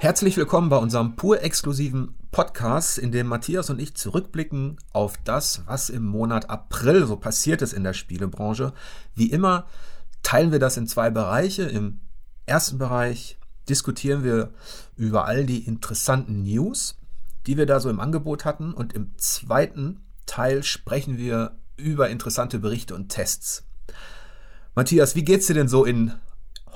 Herzlich willkommen bei unserem pur exklusiven Podcast, in dem Matthias und ich zurückblicken auf das, was im Monat April so passiert ist in der Spielebranche. Wie immer teilen wir das in zwei Bereiche. Im ersten Bereich diskutieren wir über all die interessanten News, die wir da so im Angebot hatten. Und im zweiten Teil sprechen wir über interessante Berichte und Tests. Matthias, wie geht's dir denn so in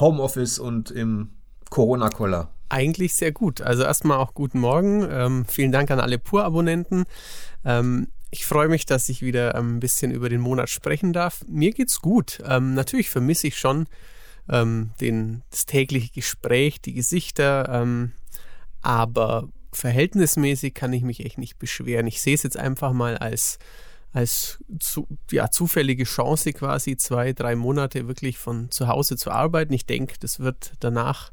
Homeoffice und im Corona-Koller? Eigentlich sehr gut. Also erstmal auch guten Morgen. Ähm, vielen Dank an alle Pur-Abonnenten. Ähm, ich freue mich, dass ich wieder ein bisschen über den Monat sprechen darf. Mir geht's gut. Ähm, natürlich vermisse ich schon ähm, den, das tägliche Gespräch, die Gesichter, ähm, aber verhältnismäßig kann ich mich echt nicht beschweren. Ich sehe es jetzt einfach mal als als zu, ja, zufällige Chance quasi zwei, drei Monate wirklich von zu Hause zu arbeiten. Ich denke, das wird danach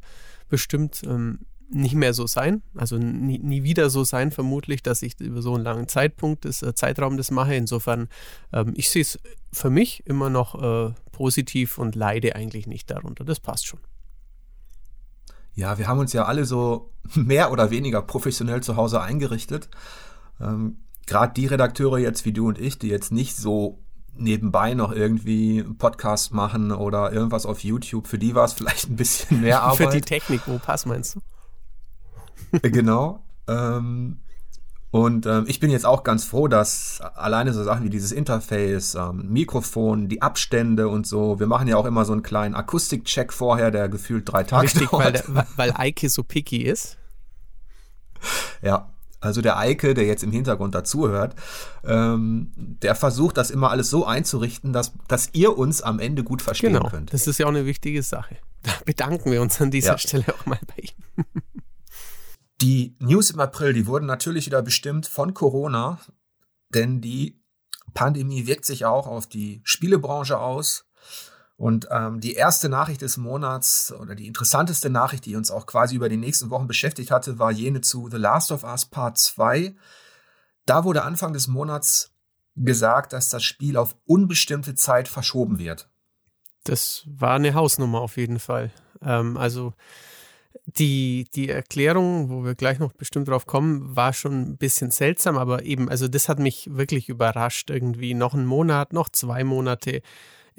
bestimmt ähm, nicht mehr so sein. Also nie, nie, wieder so sein, vermutlich, dass ich über so einen langen Zeitpunkt, das, äh, Zeitraum das mache. Insofern, ähm, ich sehe es für mich immer noch äh, positiv und leide eigentlich nicht darunter. Das passt schon. Ja, wir haben uns ja alle so mehr oder weniger professionell zu Hause eingerichtet. Ähm, Gerade die Redakteure jetzt wie du und ich, die jetzt nicht so nebenbei noch irgendwie einen Podcast machen oder irgendwas auf YouTube, für die war es vielleicht ein bisschen mehr Arbeit. für die Technik, wo passt meinst du? Äh, genau. Ähm, und ähm, ich bin jetzt auch ganz froh, dass alleine so Sachen wie dieses Interface, ähm, Mikrofon, die Abstände und so, wir machen ja auch immer so einen kleinen Akustikcheck vorher, der gefühlt drei Tage Richtig, dauert. weil, weil Eike so picky ist. Ja, also der Eike, der jetzt im Hintergrund dazuhört, ähm, der versucht das immer alles so einzurichten, dass, dass ihr uns am Ende gut verstehen genau, könnt. Das ist ja auch eine wichtige Sache. Da bedanken wir uns an dieser ja. Stelle auch mal bei Ihnen. Die News im April, die wurden natürlich wieder bestimmt von Corona, denn die Pandemie wirkt sich auch auf die Spielebranche aus. Und ähm, die erste Nachricht des Monats oder die interessanteste Nachricht, die uns auch quasi über die nächsten Wochen beschäftigt hatte, war jene zu The Last of Us Part 2. Da wurde Anfang des Monats gesagt, dass das Spiel auf unbestimmte Zeit verschoben wird. Das war eine Hausnummer auf jeden Fall. Ähm, also die, die Erklärung, wo wir gleich noch bestimmt drauf kommen, war schon ein bisschen seltsam, aber eben, also das hat mich wirklich überrascht. Irgendwie noch einen Monat, noch zwei Monate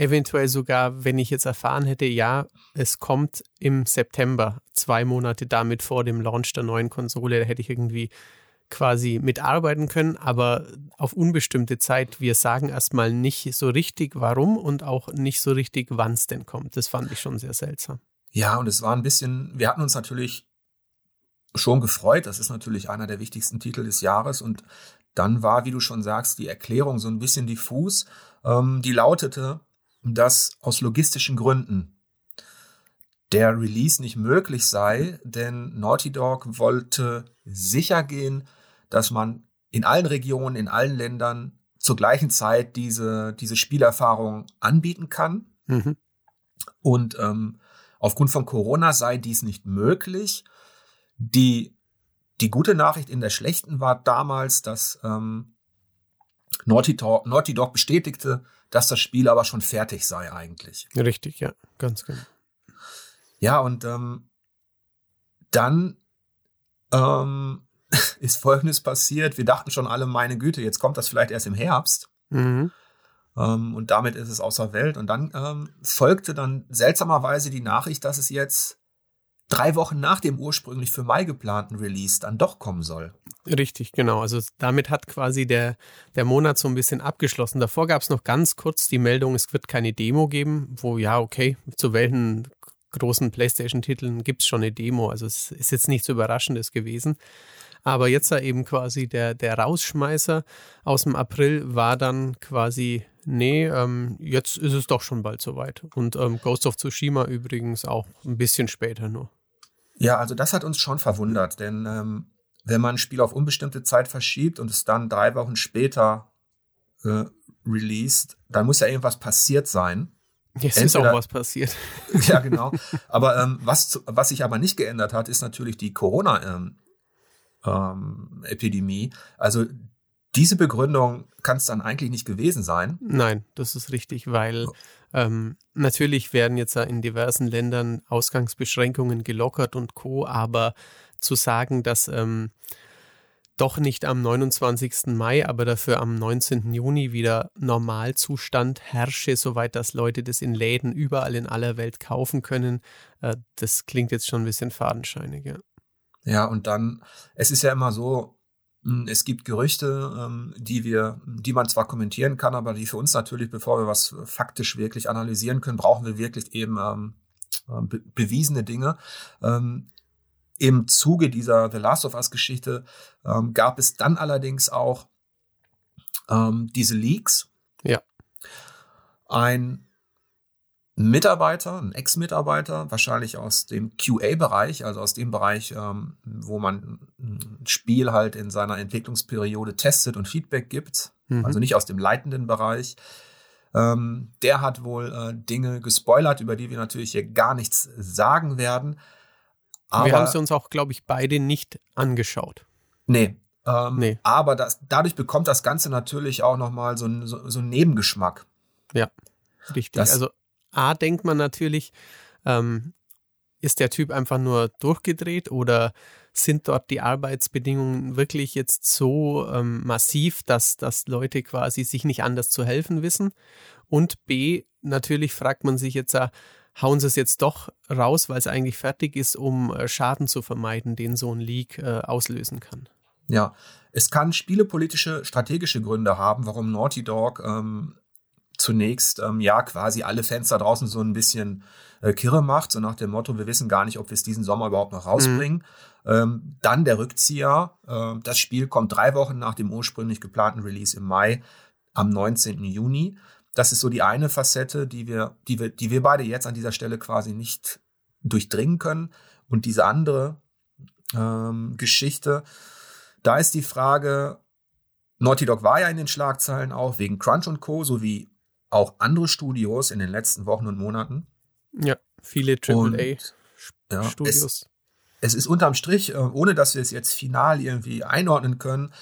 eventuell sogar, wenn ich jetzt erfahren hätte, ja, es kommt im September, zwei Monate damit vor dem Launch der neuen Konsole, da hätte ich irgendwie quasi mitarbeiten können, aber auf unbestimmte Zeit. Wir sagen erstmal nicht so richtig, warum und auch nicht so richtig, wann es denn kommt. Das fand ich schon sehr seltsam. Ja, und es war ein bisschen, wir hatten uns natürlich schon gefreut. Das ist natürlich einer der wichtigsten Titel des Jahres. Und dann war, wie du schon sagst, die Erklärung so ein bisschen diffus. Ähm, die lautete, dass aus logistischen Gründen der Release nicht möglich sei, denn Naughty Dog wollte sicher gehen, dass man in allen Regionen, in allen Ländern zur gleichen Zeit diese, diese Spielerfahrung anbieten kann. Mhm. Und ähm, aufgrund von Corona sei dies nicht möglich. Die, die gute Nachricht in der schlechten war damals, dass ähm, Naughty, Dog, Naughty Dog bestätigte, dass das Spiel aber schon fertig sei eigentlich. Richtig, ja, ganz genau. Ja, und ähm, dann ähm, ist Folgendes passiert. Wir dachten schon alle, meine Güte, jetzt kommt das vielleicht erst im Herbst. Mhm. Ähm, und damit ist es außer Welt. Und dann ähm, folgte dann seltsamerweise die Nachricht, dass es jetzt drei Wochen nach dem ursprünglich für Mai geplanten Release dann doch kommen soll. Richtig, genau. Also damit hat quasi der, der Monat so ein bisschen abgeschlossen. Davor gab es noch ganz kurz die Meldung, es wird keine Demo geben, wo ja, okay, zu welchen großen PlayStation-Titeln gibt es schon eine Demo. Also es ist jetzt nichts Überraschendes gewesen. Aber jetzt war eben quasi der, der Rausschmeißer aus dem April war dann quasi, nee, ähm, jetzt ist es doch schon bald soweit. Und ähm, Ghost of Tsushima übrigens auch ein bisschen später nur. Ja, also das hat uns schon verwundert, denn ähm, wenn man ein Spiel auf unbestimmte Zeit verschiebt und es dann drei Wochen später äh, released, dann muss ja irgendwas passiert sein. Jetzt Entweder, ist auch was passiert. ja, genau. Aber ähm, was, was sich aber nicht geändert hat, ist natürlich die Corona-Epidemie. Ähm, ähm, also diese Begründung kann es dann eigentlich nicht gewesen sein. Nein, das ist richtig, weil ähm, natürlich werden jetzt in diversen Ländern Ausgangsbeschränkungen gelockert und Co., aber zu sagen, dass ähm, doch nicht am 29. Mai, aber dafür am 19. Juni wieder Normalzustand herrsche, soweit dass Leute das in Läden überall in aller Welt kaufen können. Äh, das klingt jetzt schon ein bisschen fadenscheinig, ja. Und dann, es ist ja immer so, es gibt Gerüchte, ähm, die wir, die man zwar kommentieren kann, aber die für uns natürlich, bevor wir was faktisch wirklich analysieren können, brauchen wir wirklich eben ähm, äh, be bewiesene Dinge. Ähm, Im Zuge dieser The Last of Us Geschichte ähm, gab es dann allerdings auch ähm, diese Leaks. Ja. Ein Mitarbeiter, ein Ex-Mitarbeiter, wahrscheinlich aus dem QA-Bereich, also aus dem Bereich, ähm, wo man ein Spiel halt in seiner Entwicklungsperiode testet und Feedback gibt, mhm. also nicht aus dem leitenden Bereich. Ähm, der hat wohl äh, Dinge gespoilert, über die wir natürlich hier gar nichts sagen werden. Aber, wir haben sie uns auch, glaube ich, beide nicht angeschaut. Nee. Ähm, nee. Aber das, dadurch bekommt das Ganze natürlich auch nochmal so, so, so einen Nebengeschmack. Ja, richtig. Das, also A, denkt man natürlich, ähm, ist der Typ einfach nur durchgedreht oder sind dort die Arbeitsbedingungen wirklich jetzt so ähm, massiv, dass, dass Leute quasi sich nicht anders zu helfen wissen? Und B, natürlich fragt man sich jetzt, äh, hauen sie es jetzt doch raus, weil es eigentlich fertig ist, um äh, Schaden zu vermeiden, den so ein Leak äh, auslösen kann. Ja, es kann spielepolitische, strategische Gründe haben, warum Naughty Dog ähm, zunächst ähm, ja quasi alle Fans da draußen so ein bisschen äh, kirre macht, so nach dem Motto, wir wissen gar nicht, ob wir es diesen Sommer überhaupt noch rausbringen. Mhm. Ähm, dann der Rückzieher. Äh, das Spiel kommt drei Wochen nach dem ursprünglich geplanten Release im Mai am 19. Juni. Das ist so die eine Facette, die wir, die wir, die wir beide jetzt an dieser Stelle quasi nicht durchdringen können. Und diese andere ähm, Geschichte, da ist die Frage, Naughty Dog war ja in den Schlagzeilen auch wegen Crunch und Co. sowie auch andere Studios in den letzten Wochen und Monaten. Ja, viele AAA-Studios. Ja, es, es, ist unterm Strich, äh, ohne dass wir es jetzt final irgendwie einordnen können,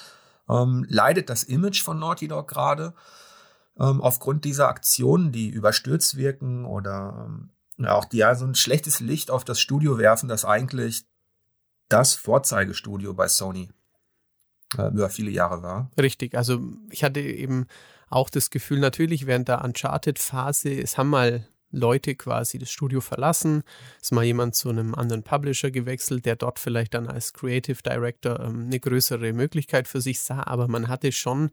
ähm, leidet das Image von Naughty Dog gerade ähm, aufgrund dieser Aktionen, die überstürzt wirken oder ähm, ja, auch die ja so ein schlechtes Licht auf das Studio werfen, das eigentlich das Vorzeigestudio bei Sony äh, über viele Jahre war. Richtig, also ich hatte eben auch das Gefühl, natürlich während der Uncharted-Phase, es haben mal Leute quasi das Studio verlassen, ist mal jemand zu einem anderen Publisher gewechselt, der dort vielleicht dann als Creative Director ähm, eine größere Möglichkeit für sich sah, aber man hatte schon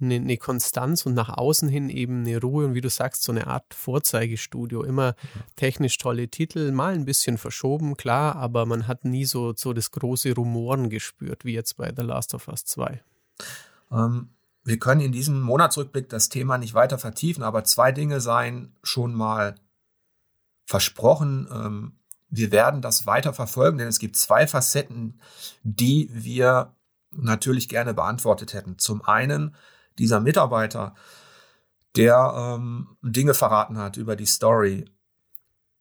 eine, eine, Konstanz und nach außen hin eben eine Ruhe und wie du sagst, so eine Art Vorzeigestudio. Immer technisch tolle Titel, mal ein bisschen verschoben, klar, aber man hat nie so, so das große Rumoren gespürt, wie jetzt bei The Last of Us 2. Ähm, wir können in diesem Monatsrückblick das Thema nicht weiter vertiefen, aber zwei Dinge seien schon mal versprochen. Ähm, wir werden das weiter verfolgen, denn es gibt zwei Facetten, die wir natürlich gerne beantwortet hätten. Zum einen dieser Mitarbeiter, der ähm, Dinge verraten hat über die Story,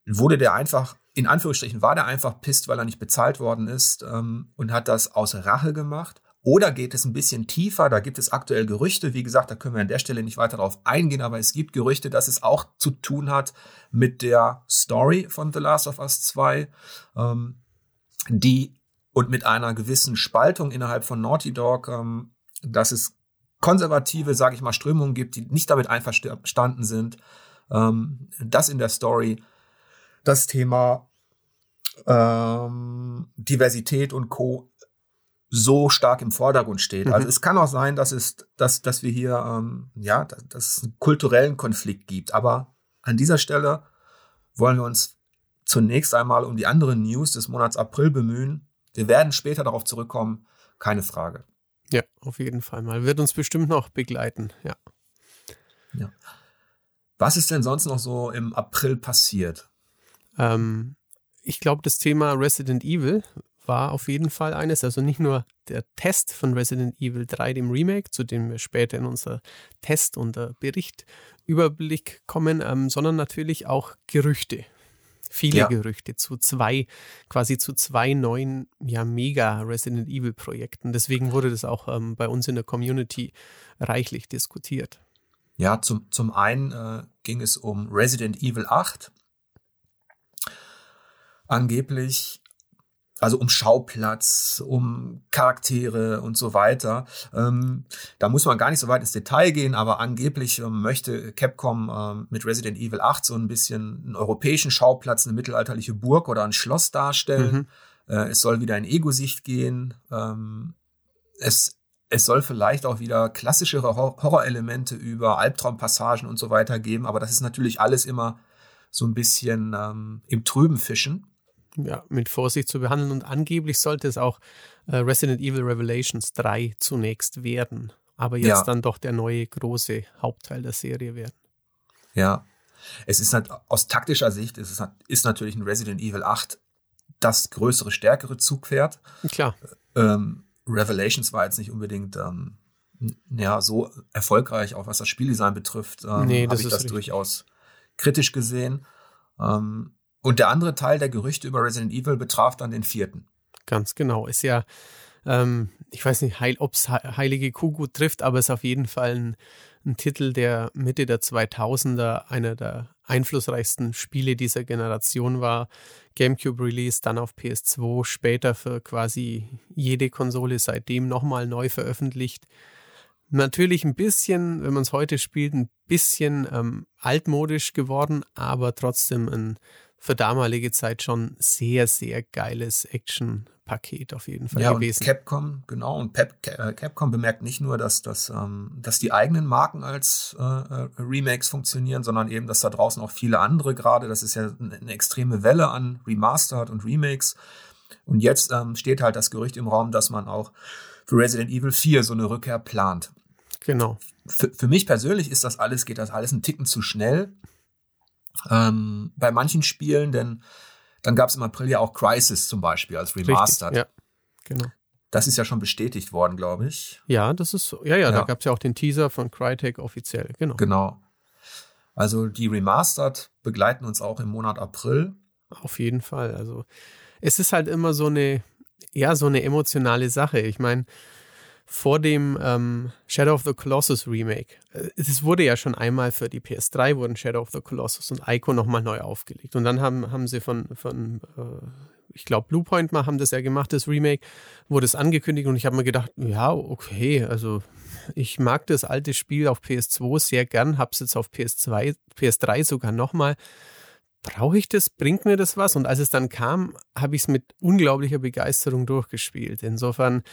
wurde der einfach, in Anführungsstrichen, war der einfach pisst, weil er nicht bezahlt worden ist ähm, und hat das aus Rache gemacht? Oder geht es ein bisschen tiefer? Da gibt es aktuell Gerüchte. Wie gesagt, da können wir an der Stelle nicht weiter darauf eingehen, aber es gibt Gerüchte, dass es auch zu tun hat mit der Story von The Last of Us 2, ähm, die und mit einer gewissen Spaltung innerhalb von Naughty Dog, ähm, dass es konservative, sage ich mal, Strömungen gibt, die nicht damit einverstanden sind, ähm, dass in der Story das Thema ähm, Diversität und Co so stark im Vordergrund steht. Mhm. Also es kann auch sein, dass es, dass, dass wir hier ähm, ja, dass, dass es einen kulturellen Konflikt gibt. Aber an dieser Stelle wollen wir uns zunächst einmal um die anderen News des Monats April bemühen. Wir werden später darauf zurückkommen, keine Frage. Ja, auf jeden Fall mal. Wird uns bestimmt noch begleiten, ja. ja. Was ist denn sonst noch so im April passiert? Ähm, ich glaube, das Thema Resident Evil war auf jeden Fall eines. Also nicht nur der Test von Resident Evil 3, dem Remake, zu dem wir später in unser Test- und äh, Berichtüberblick kommen, ähm, sondern natürlich auch Gerüchte. Viele ja. Gerüchte zu zwei, quasi zu zwei neuen, ja, mega Resident Evil Projekten. Deswegen wurde das auch ähm, bei uns in der Community reichlich diskutiert. Ja, zum, zum einen äh, ging es um Resident Evil 8. Angeblich also um Schauplatz, um Charaktere und so weiter. Ähm, da muss man gar nicht so weit ins Detail gehen, aber angeblich ähm, möchte Capcom ähm, mit Resident Evil 8 so ein bisschen einen europäischen Schauplatz, eine mittelalterliche Burg oder ein Schloss darstellen. Mhm. Äh, es soll wieder in Ego-Sicht gehen. Ähm, es, es soll vielleicht auch wieder klassischere Horrorelemente über Albtraumpassagen und so weiter geben, aber das ist natürlich alles immer so ein bisschen ähm, im Trüben fischen ja, mit Vorsicht zu behandeln. Und angeblich sollte es auch äh, Resident Evil Revelations 3 zunächst werden. Aber jetzt ja. dann doch der neue große Hauptteil der Serie werden. Ja. Es ist halt aus taktischer Sicht, es ist, ist natürlich ein Resident Evil 8 das größere, stärkere Zugpferd. Klar. Ähm, Revelations war jetzt nicht unbedingt ähm, ja, so erfolgreich, auch was das Spieldesign betrifft. Ähm, nee, Habe ich das richtig. durchaus kritisch gesehen. Ähm, und der andere Teil der Gerüchte über Resident Evil betraf dann den vierten. Ganz genau. Ist ja, ähm, ich weiß nicht, ob es Heilige Kuh gut trifft, aber es ist auf jeden Fall ein, ein Titel der Mitte der 2000er, einer der einflussreichsten Spiele dieser Generation war. GameCube Release, dann auf PS2, später für quasi jede Konsole seitdem nochmal neu veröffentlicht. Natürlich ein bisschen, wenn man es heute spielt, ein bisschen ähm, altmodisch geworden, aber trotzdem ein für damalige Zeit schon sehr, sehr geiles Action-Paket auf jeden Fall ja, gewesen. Und Capcom, genau, und Pep, äh, Capcom bemerkt nicht nur, dass, dass, ähm, dass die eigenen Marken als äh, äh, Remakes funktionieren, sondern eben, dass da draußen auch viele andere gerade, das ist ja eine extreme Welle an Remastered und Remakes. Und jetzt ähm, steht halt das Gerücht im Raum, dass man auch für Resident Evil 4 so eine Rückkehr plant. Genau. Für, für mich persönlich ist das alles, geht das alles einen Ticken zu schnell ähm, bei manchen Spielen, denn dann gab es im April ja auch Crisis zum Beispiel als Remastered. Richtig, ja, genau. Das ist ja schon bestätigt worden, glaube ich. Ja, das ist so. Ja, ja, ja. da gab es ja auch den Teaser von Crytek offiziell, genau. Genau. Also die Remastered begleiten uns auch im Monat April. Auf jeden Fall. Also es ist halt immer so eine, ja, so eine emotionale Sache. Ich meine, vor dem ähm, Shadow of the Colossus Remake. Äh, es wurde ja schon einmal für die PS3 wurden Shadow of the Colossus und Ico nochmal neu aufgelegt. Und dann haben, haben sie von, von äh, ich glaube, Bluepoint mal haben das ja gemacht, das Remake, wurde es angekündigt und ich habe mir gedacht, ja, okay, also ich mag das alte Spiel auf PS2 sehr gern, habe es jetzt auf PS2, PS3 sogar nochmal. Brauche ich das? Bringt mir das was? Und als es dann kam, habe ich es mit unglaublicher Begeisterung durchgespielt. Insofern,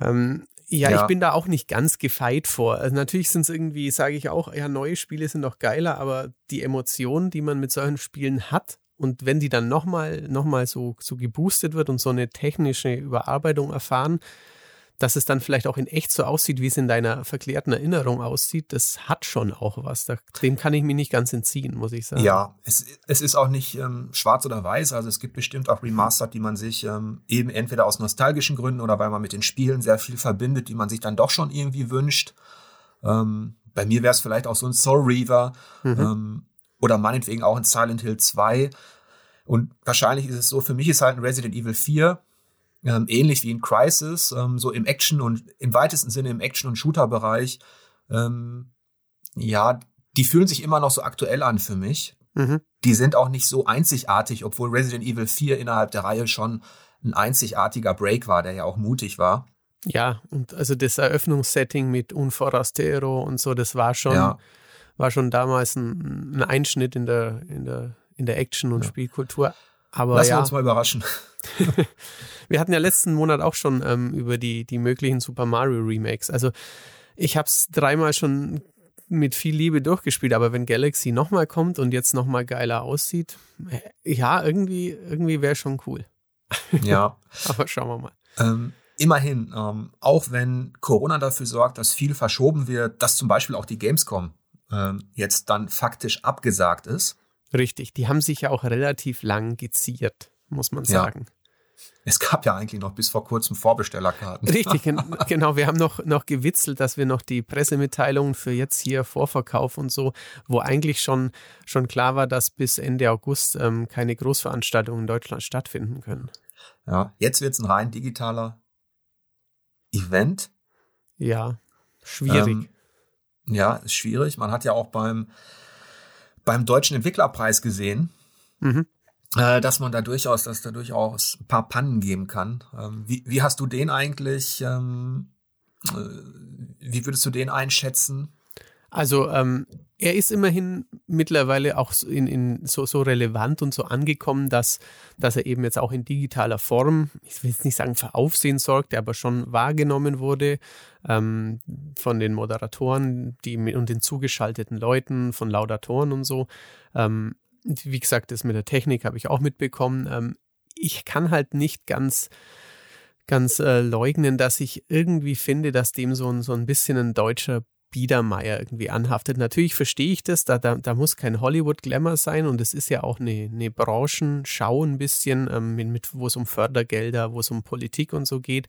ähm, ja, ja, ich bin da auch nicht ganz gefeit vor. Also natürlich sind es irgendwie, sage ich auch, ja, neue Spiele sind doch geiler, aber die Emotionen, die man mit solchen Spielen hat und wenn die dann nochmal noch mal so, so geboostet wird und so eine technische Überarbeitung erfahren, dass es dann vielleicht auch in echt so aussieht, wie es in deiner verklärten Erinnerung aussieht, das hat schon auch was. Dem kann ich mich nicht ganz entziehen, muss ich sagen. Ja, es, es ist auch nicht ähm, schwarz oder weiß. Also es gibt bestimmt auch Remastered, die man sich ähm, eben entweder aus nostalgischen Gründen oder weil man mit den Spielen sehr viel verbindet, die man sich dann doch schon irgendwie wünscht. Ähm, bei mir wäre es vielleicht auch so ein Soul Reaver mhm. ähm, oder meinetwegen auch ein Silent Hill 2. Und wahrscheinlich ist es so, für mich ist halt ein Resident Evil 4 ähm, ähnlich wie in Crisis, ähm, so im Action und im weitesten Sinne im Action- und Shooter-Bereich. Ähm, ja, die fühlen sich immer noch so aktuell an für mich. Mhm. Die sind auch nicht so einzigartig, obwohl Resident Evil 4 innerhalb der Reihe schon ein einzigartiger Break war, der ja auch mutig war. Ja, und also das Eröffnungssetting mit Un Forastero und so, das war schon, ja. war schon damals ein, ein, Einschnitt in der, in der, in der Action- und ja. Spielkultur. Aber Lassen ja, wir uns mal überraschen. wir hatten ja letzten Monat auch schon ähm, über die, die möglichen Super Mario Remakes. Also ich habe es dreimal schon mit viel Liebe durchgespielt, aber wenn Galaxy nochmal kommt und jetzt nochmal geiler aussieht, äh, ja, irgendwie, irgendwie wäre schon cool. Ja. aber schauen wir mal. Ähm, immerhin, ähm, auch wenn Corona dafür sorgt, dass viel verschoben wird, dass zum Beispiel auch die Gamescom ähm, jetzt dann faktisch abgesagt ist. Richtig, die haben sich ja auch relativ lang geziert, muss man sagen. Ja. Es gab ja eigentlich noch bis vor kurzem Vorbestellerkarten. Richtig, genau. Wir haben noch, noch gewitzelt, dass wir noch die Pressemitteilungen für jetzt hier Vorverkauf und so, wo eigentlich schon, schon klar war, dass bis Ende August ähm, keine Großveranstaltungen in Deutschland stattfinden können. Ja, jetzt wird es ein rein digitaler Event. Ja, schwierig. Ähm, ja, ist schwierig. Man hat ja auch beim, beim Deutschen Entwicklerpreis gesehen, mhm dass man da durchaus, dass da durchaus ein paar Pannen geben kann. Ähm, wie, wie hast du den eigentlich, ähm, äh, wie würdest du den einschätzen? Also ähm, er ist immerhin mittlerweile auch in, in so, so relevant und so angekommen, dass, dass er eben jetzt auch in digitaler Form, ich will jetzt nicht sagen für Aufsehen sorgte, aber schon wahrgenommen wurde ähm, von den Moderatoren die, und den zugeschalteten Leuten, von Laudatoren und so. Ähm, wie gesagt, das mit der Technik habe ich auch mitbekommen. Ähm, ich kann halt nicht ganz ganz äh, leugnen, dass ich irgendwie finde, dass dem so ein, so ein bisschen ein deutscher Biedermeier irgendwie anhaftet. Natürlich verstehe ich das, da, da, da muss kein Hollywood-Glamour sein und es ist ja auch eine, eine Branchenschau ein bisschen, ähm, mit, wo es um Fördergelder, wo es um Politik und so geht.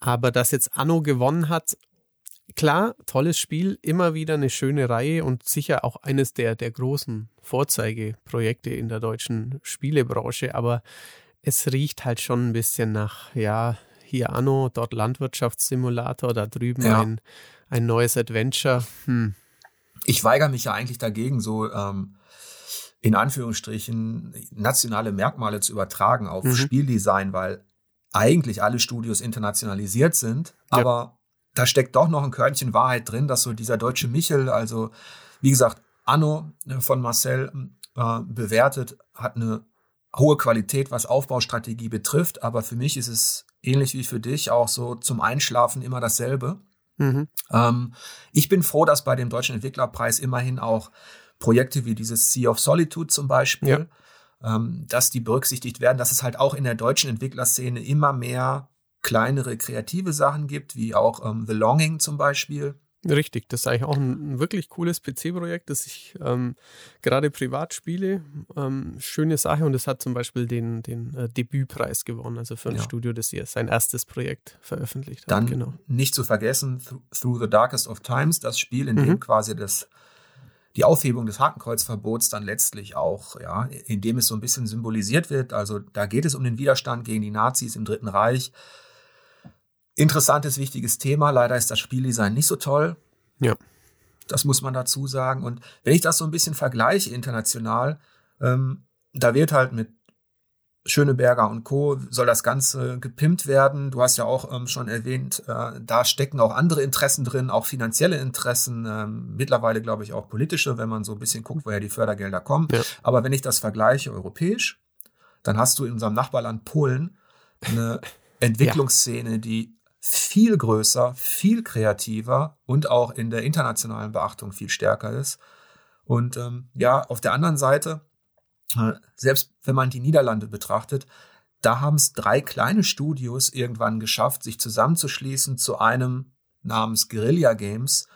Aber dass jetzt Anno gewonnen hat, klar, tolles Spiel, immer wieder eine schöne Reihe und sicher auch eines der, der großen Vorzeigeprojekte in der deutschen Spielebranche, aber es riecht halt schon ein bisschen nach, ja, hier Anno, dort Landwirtschaftssimulator, da drüben ja. ein ein neues Adventure. Hm. Ich weigere mich ja eigentlich dagegen, so ähm, in Anführungsstrichen nationale Merkmale zu übertragen auf mhm. Spieldesign, weil eigentlich alle Studios internationalisiert sind, ja. Da steckt doch noch ein Körnchen Wahrheit drin, dass so dieser deutsche Michel, also wie gesagt, Anno äh, von Marcel äh, bewertet, hat eine hohe Qualität, was Aufbaustrategie betrifft, aber für mich ist es ähnlich wie für dich auch so zum Einschlafen immer dasselbe. Mhm. Ähm, ich bin froh, dass bei dem Deutschen Entwicklerpreis immerhin auch Projekte wie dieses Sea of Solitude zum Beispiel, ja. ähm, dass die berücksichtigt werden, dass es halt auch in der deutschen Entwicklerszene immer mehr kleinere kreative Sachen gibt, wie auch ähm, The Longing zum Beispiel. Richtig, das ist eigentlich auch ein, ein wirklich cooles PC-Projekt, das ich ähm, gerade privat spiele. Ähm, schöne Sache und es hat zum Beispiel den, den äh, Debütpreis gewonnen, also für ein ja. Studio, das hier sein erstes Projekt veröffentlicht hat. Dann genau. nicht zu vergessen, Through the Darkest of Times, das Spiel, in mhm. dem quasi das, die Aufhebung des Hakenkreuzverbots dann letztlich auch, ja, in dem es so ein bisschen symbolisiert wird. Also da geht es um den Widerstand gegen die Nazis im Dritten Reich. Interessantes, wichtiges Thema. Leider ist das Spieldesign nicht so toll. Ja. Das muss man dazu sagen. Und wenn ich das so ein bisschen vergleiche international, ähm, da wird halt mit Schöneberger und Co. soll das Ganze gepimpt werden. Du hast ja auch ähm, schon erwähnt, äh, da stecken auch andere Interessen drin, auch finanzielle Interessen, ähm, mittlerweile glaube ich auch politische, wenn man so ein bisschen guckt, woher die Fördergelder kommen. Ja. Aber wenn ich das vergleiche europäisch, dann hast du in unserem Nachbarland Polen eine Entwicklungsszene, die viel größer, viel kreativer und auch in der internationalen Beachtung viel stärker ist. Und ähm, ja, auf der anderen Seite, äh, selbst wenn man die Niederlande betrachtet, da haben es drei kleine Studios irgendwann geschafft, sich zusammenzuschließen zu einem namens Guerilla Games,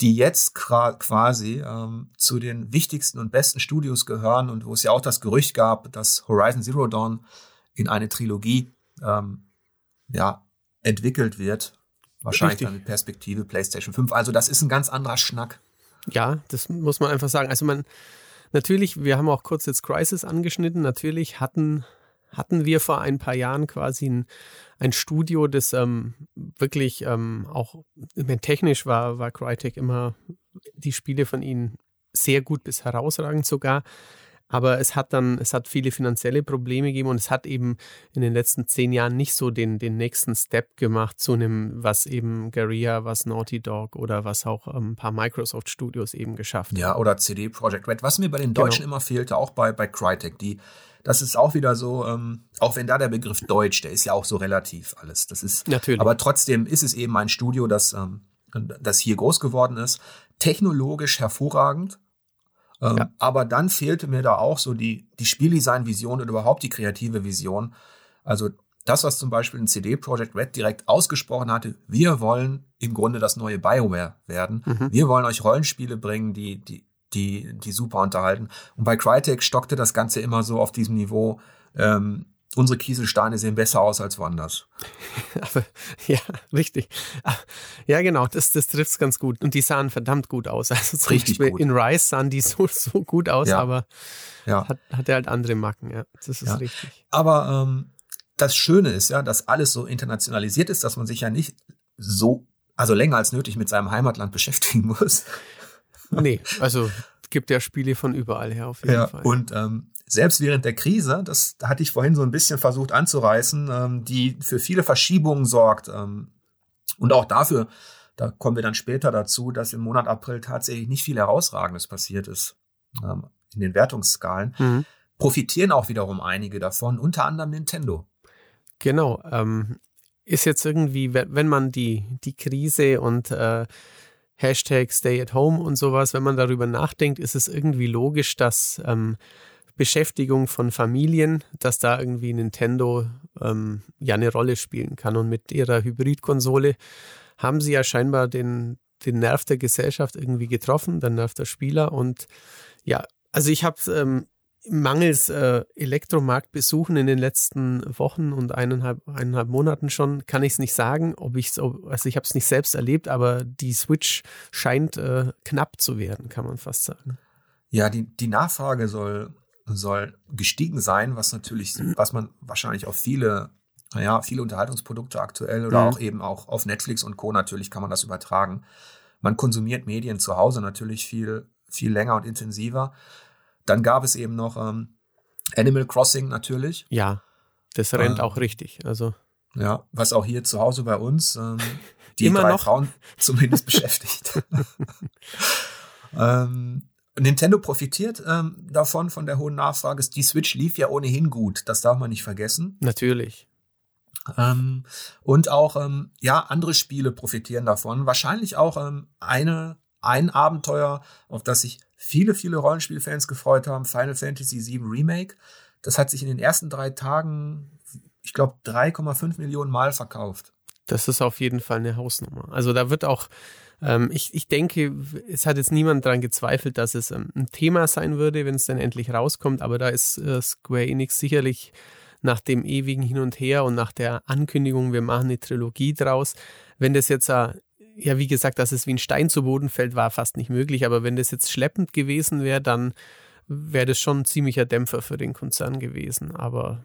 die jetzt quasi ähm, zu den wichtigsten und besten Studios gehören und wo es ja auch das Gerücht gab, dass Horizon Zero Dawn in eine Trilogie ähm, ja, entwickelt wird. Wahrscheinlich Richtig. dann mit Perspektive PlayStation 5. Also das ist ein ganz anderer Schnack. Ja, das muss man einfach sagen. Also man, natürlich, wir haben auch kurz jetzt Crisis angeschnitten. Natürlich hatten, hatten wir vor ein paar Jahren quasi ein, ein Studio, das ähm, wirklich ähm, auch, ich technisch war, war Crytek immer die Spiele von ihnen sehr gut bis herausragend sogar. Aber es hat dann, es hat viele finanzielle Probleme gegeben und es hat eben in den letzten zehn Jahren nicht so den, den nächsten Step gemacht zu einem, was eben Guerilla, was Naughty Dog oder was auch ähm, ein paar Microsoft Studios eben geschafft Ja, oder CD Projekt Red. Was mir bei den genau. Deutschen genau. immer fehlte, auch bei, bei Crytek, die, das ist auch wieder so, ähm, auch wenn da der Begriff Deutsch, der ist ja auch so relativ alles. Das ist, Natürlich. aber trotzdem ist es eben ein Studio, das, ähm, das hier groß geworden ist, technologisch hervorragend, ähm, ja. Aber dann fehlte mir da auch so die, die Spieldesign-Vision und überhaupt die kreative Vision. Also das, was zum Beispiel ein CD Projekt Red direkt ausgesprochen hatte, wir wollen im Grunde das neue BioWare werden. Mhm. Wir wollen euch Rollenspiele bringen, die, die, die, die super unterhalten. Und bei Crytek stockte das Ganze immer so auf diesem Niveau. Ähm, unsere Kieselsteine sehen besser aus als woanders. Aber, ja, richtig. Ja, genau, das, das trifft es ganz gut. Und die sahen verdammt gut aus. Also zum richtig Beispiel gut. in Rise sahen die so, so gut aus, ja. aber ja. hat, hat er halt andere Macken, ja. Das ist ja. richtig. Aber ähm, das Schöne ist ja, dass alles so internationalisiert ist, dass man sich ja nicht so, also länger als nötig mit seinem Heimatland beschäftigen muss. Nee, also gibt ja Spiele von überall her auf jeden ja, Fall. Und ähm, selbst während der Krise, das hatte ich vorhin so ein bisschen versucht anzureißen, ähm, die für viele Verschiebungen sorgt ähm, und auch dafür, da kommen wir dann später dazu, dass im Monat April tatsächlich nicht viel Herausragendes passiert ist ähm, in den Wertungsskalen, mhm. profitieren auch wiederum einige davon, unter anderem Nintendo. Genau. Ähm, ist jetzt irgendwie, wenn man die, die Krise und äh, Hashtag Stay at Home und sowas, wenn man darüber nachdenkt, ist es irgendwie logisch, dass ähm, Beschäftigung von Familien, dass da irgendwie Nintendo ähm, ja eine Rolle spielen kann. Und mit ihrer Hybridkonsole haben sie ja scheinbar den, den Nerv der Gesellschaft irgendwie getroffen, den Nerv der Spieler. Und ja, also ich habe ähm, mangels äh, Elektromarktbesuchen in den letzten Wochen und eineinhalb, eineinhalb Monaten schon, kann ich es nicht sagen, ob ich es, also ich habe es nicht selbst erlebt, aber die Switch scheint äh, knapp zu werden, kann man fast sagen. Ja, die, die Nachfrage soll, soll gestiegen sein, was natürlich, was man wahrscheinlich auf viele, naja, viele Unterhaltungsprodukte aktuell oder mhm. auch eben auch auf Netflix und Co. natürlich kann man das übertragen. Man konsumiert Medien zu Hause natürlich viel, viel länger und intensiver. Dann gab es eben noch ähm, Animal Crossing natürlich. Ja, das rennt äh, auch richtig. Also ja, was auch hier zu Hause bei uns ähm, die Immer drei noch? Frauen zumindest beschäftigt. ähm, Nintendo profitiert ähm, davon, von der hohen Nachfrage. Die Switch lief ja ohnehin gut, das darf man nicht vergessen. Natürlich. Ähm, und auch, ähm, ja, andere Spiele profitieren davon. Wahrscheinlich auch ähm, eine, ein Abenteuer, auf das sich viele, viele Rollenspielfans gefreut haben, Final Fantasy VII Remake. Das hat sich in den ersten drei Tagen, ich glaube, 3,5 Millionen Mal verkauft. Das ist auf jeden Fall eine Hausnummer. Also da wird auch, ähm, ich, ich denke, es hat jetzt niemand daran gezweifelt, dass es ähm, ein Thema sein würde, wenn es dann endlich rauskommt, aber da ist äh, Square Enix sicherlich nach dem ewigen Hin und Her und nach der Ankündigung, wir machen eine Trilogie draus, wenn das jetzt äh, ja, wie gesagt, dass es wie ein Stein zu Boden fällt, war fast nicht möglich. Aber wenn das jetzt schleppend gewesen wäre, dann wäre das schon ein ziemlicher Dämpfer für den Konzern gewesen. Aber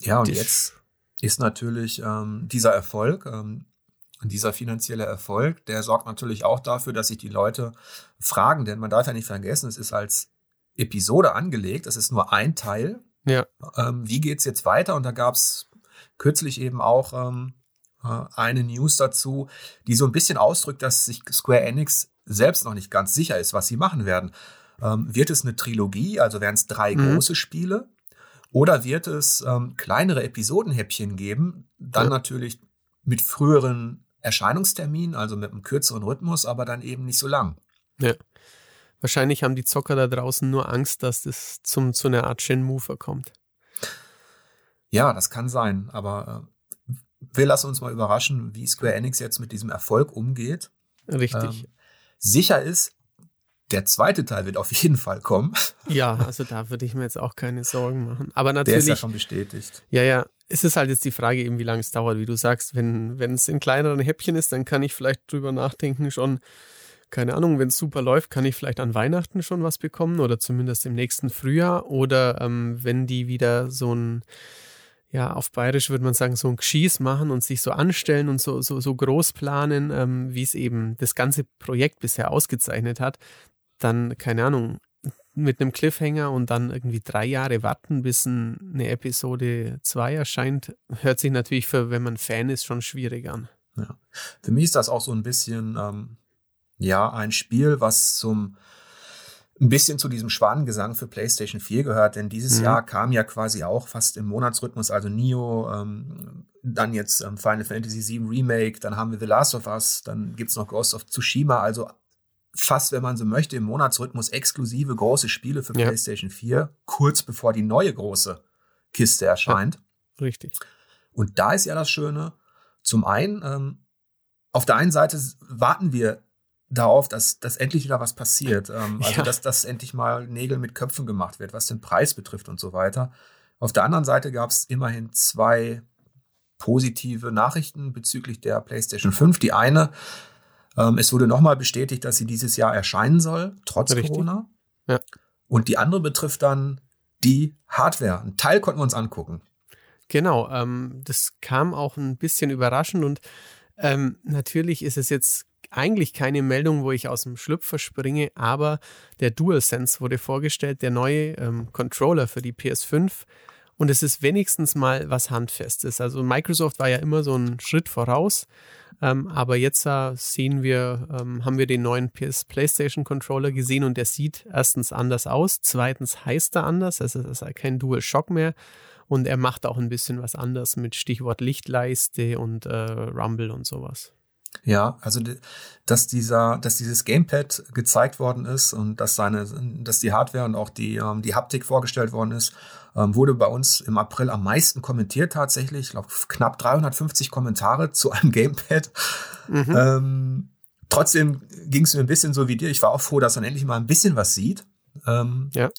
ja, und jetzt ist natürlich ähm, dieser Erfolg, ähm, dieser finanzielle Erfolg, der sorgt natürlich auch dafür, dass sich die Leute fragen, denn man darf ja nicht vergessen, es ist als Episode angelegt, es ist nur ein Teil. Ja. Ähm, wie geht's jetzt weiter? Und da gab's kürzlich eben auch ähm, äh, eine News dazu, die so ein bisschen ausdrückt, dass sich Square Enix selbst noch nicht ganz sicher ist, was sie machen werden. Ähm, wird es eine Trilogie, also werden es drei mhm. große Spiele? Oder wird es ähm, kleinere Episodenhäppchen geben? Dann ja. natürlich mit früheren Erscheinungsterminen, also mit einem kürzeren Rhythmus, aber dann eben nicht so lang. Ja. Wahrscheinlich haben die Zocker da draußen nur Angst, dass das zum, zu einer Art Shenmue kommt. Ja, das kann sein, aber äh, wir lassen uns mal überraschen, wie Square Enix jetzt mit diesem Erfolg umgeht. Richtig. Ähm, sicher ist, der zweite Teil wird auf jeden Fall kommen. Ja, also da würde ich mir jetzt auch keine Sorgen machen. Aber natürlich. Der ist ja schon bestätigt. Ja, ja. Es ist halt jetzt die Frage eben, wie lange es dauert. Wie du sagst, wenn, es in kleineren Häppchen ist, dann kann ich vielleicht drüber nachdenken schon, keine Ahnung, wenn es super läuft, kann ich vielleicht an Weihnachten schon was bekommen oder zumindest im nächsten Frühjahr. Oder ähm, wenn die wieder so ein ja, auf Bayerisch würde man sagen, so ein Geschieß machen und sich so anstellen und so, so, so groß planen, ähm, wie es eben das ganze Projekt bisher ausgezeichnet hat, dann, keine Ahnung, mit einem Cliffhanger und dann irgendwie drei Jahre warten, bis ein, eine Episode 2 erscheint, hört sich natürlich für, wenn man Fan ist, schon schwierig an. Ja. Für mich ist das auch so ein bisschen, ähm, ja, ein Spiel, was zum ein bisschen zu diesem Schwanengesang für PlayStation 4 gehört, denn dieses mhm. Jahr kam ja quasi auch fast im Monatsrhythmus, also Nio, ähm, dann jetzt ähm, Final Fantasy VII Remake, dann haben wir The Last of Us, dann gibt's noch Ghost of Tsushima, also fast, wenn man so möchte, im Monatsrhythmus exklusive große Spiele für ja. PlayStation 4, kurz bevor die neue große Kiste erscheint. Ja, richtig. Und da ist ja das Schöne, zum einen, ähm, auf der einen Seite warten wir darauf, dass, dass endlich wieder was passiert. Ähm, also, ja. dass, dass endlich mal Nägel mit Köpfen gemacht wird, was den Preis betrifft und so weiter. Auf der anderen Seite gab es immerhin zwei positive Nachrichten bezüglich der PlayStation 5. Die eine, ähm, es wurde nochmal bestätigt, dass sie dieses Jahr erscheinen soll, trotz Richtig. Corona. Ja. Und die andere betrifft dann die Hardware. Ein Teil konnten wir uns angucken. Genau, ähm, das kam auch ein bisschen überraschend und ähm, natürlich ist es jetzt eigentlich keine Meldung, wo ich aus dem Schlüpfer springe, aber der DualSense wurde vorgestellt, der neue ähm, Controller für die PS5. Und es ist wenigstens mal was Handfestes. Also Microsoft war ja immer so ein Schritt voraus. Ähm, aber jetzt äh, sehen wir, ähm, haben wir den neuen PS PlayStation Controller gesehen und der sieht erstens anders aus, zweitens heißt er anders, es ist kein Dual Shock mehr und er macht auch ein bisschen was anders mit Stichwort Lichtleiste und äh, Rumble und sowas. Ja, also dass dieser, dass dieses Gamepad gezeigt worden ist und dass seine, dass die Hardware und auch die ähm, die Haptik vorgestellt worden ist, ähm, wurde bei uns im April am meisten kommentiert tatsächlich. Ich glaube knapp 350 Kommentare zu einem Gamepad. Mhm. Ähm, trotzdem ging es mir ein bisschen so wie dir. Ich war auch froh, dass man endlich mal ein bisschen was sieht. Ähm, ja.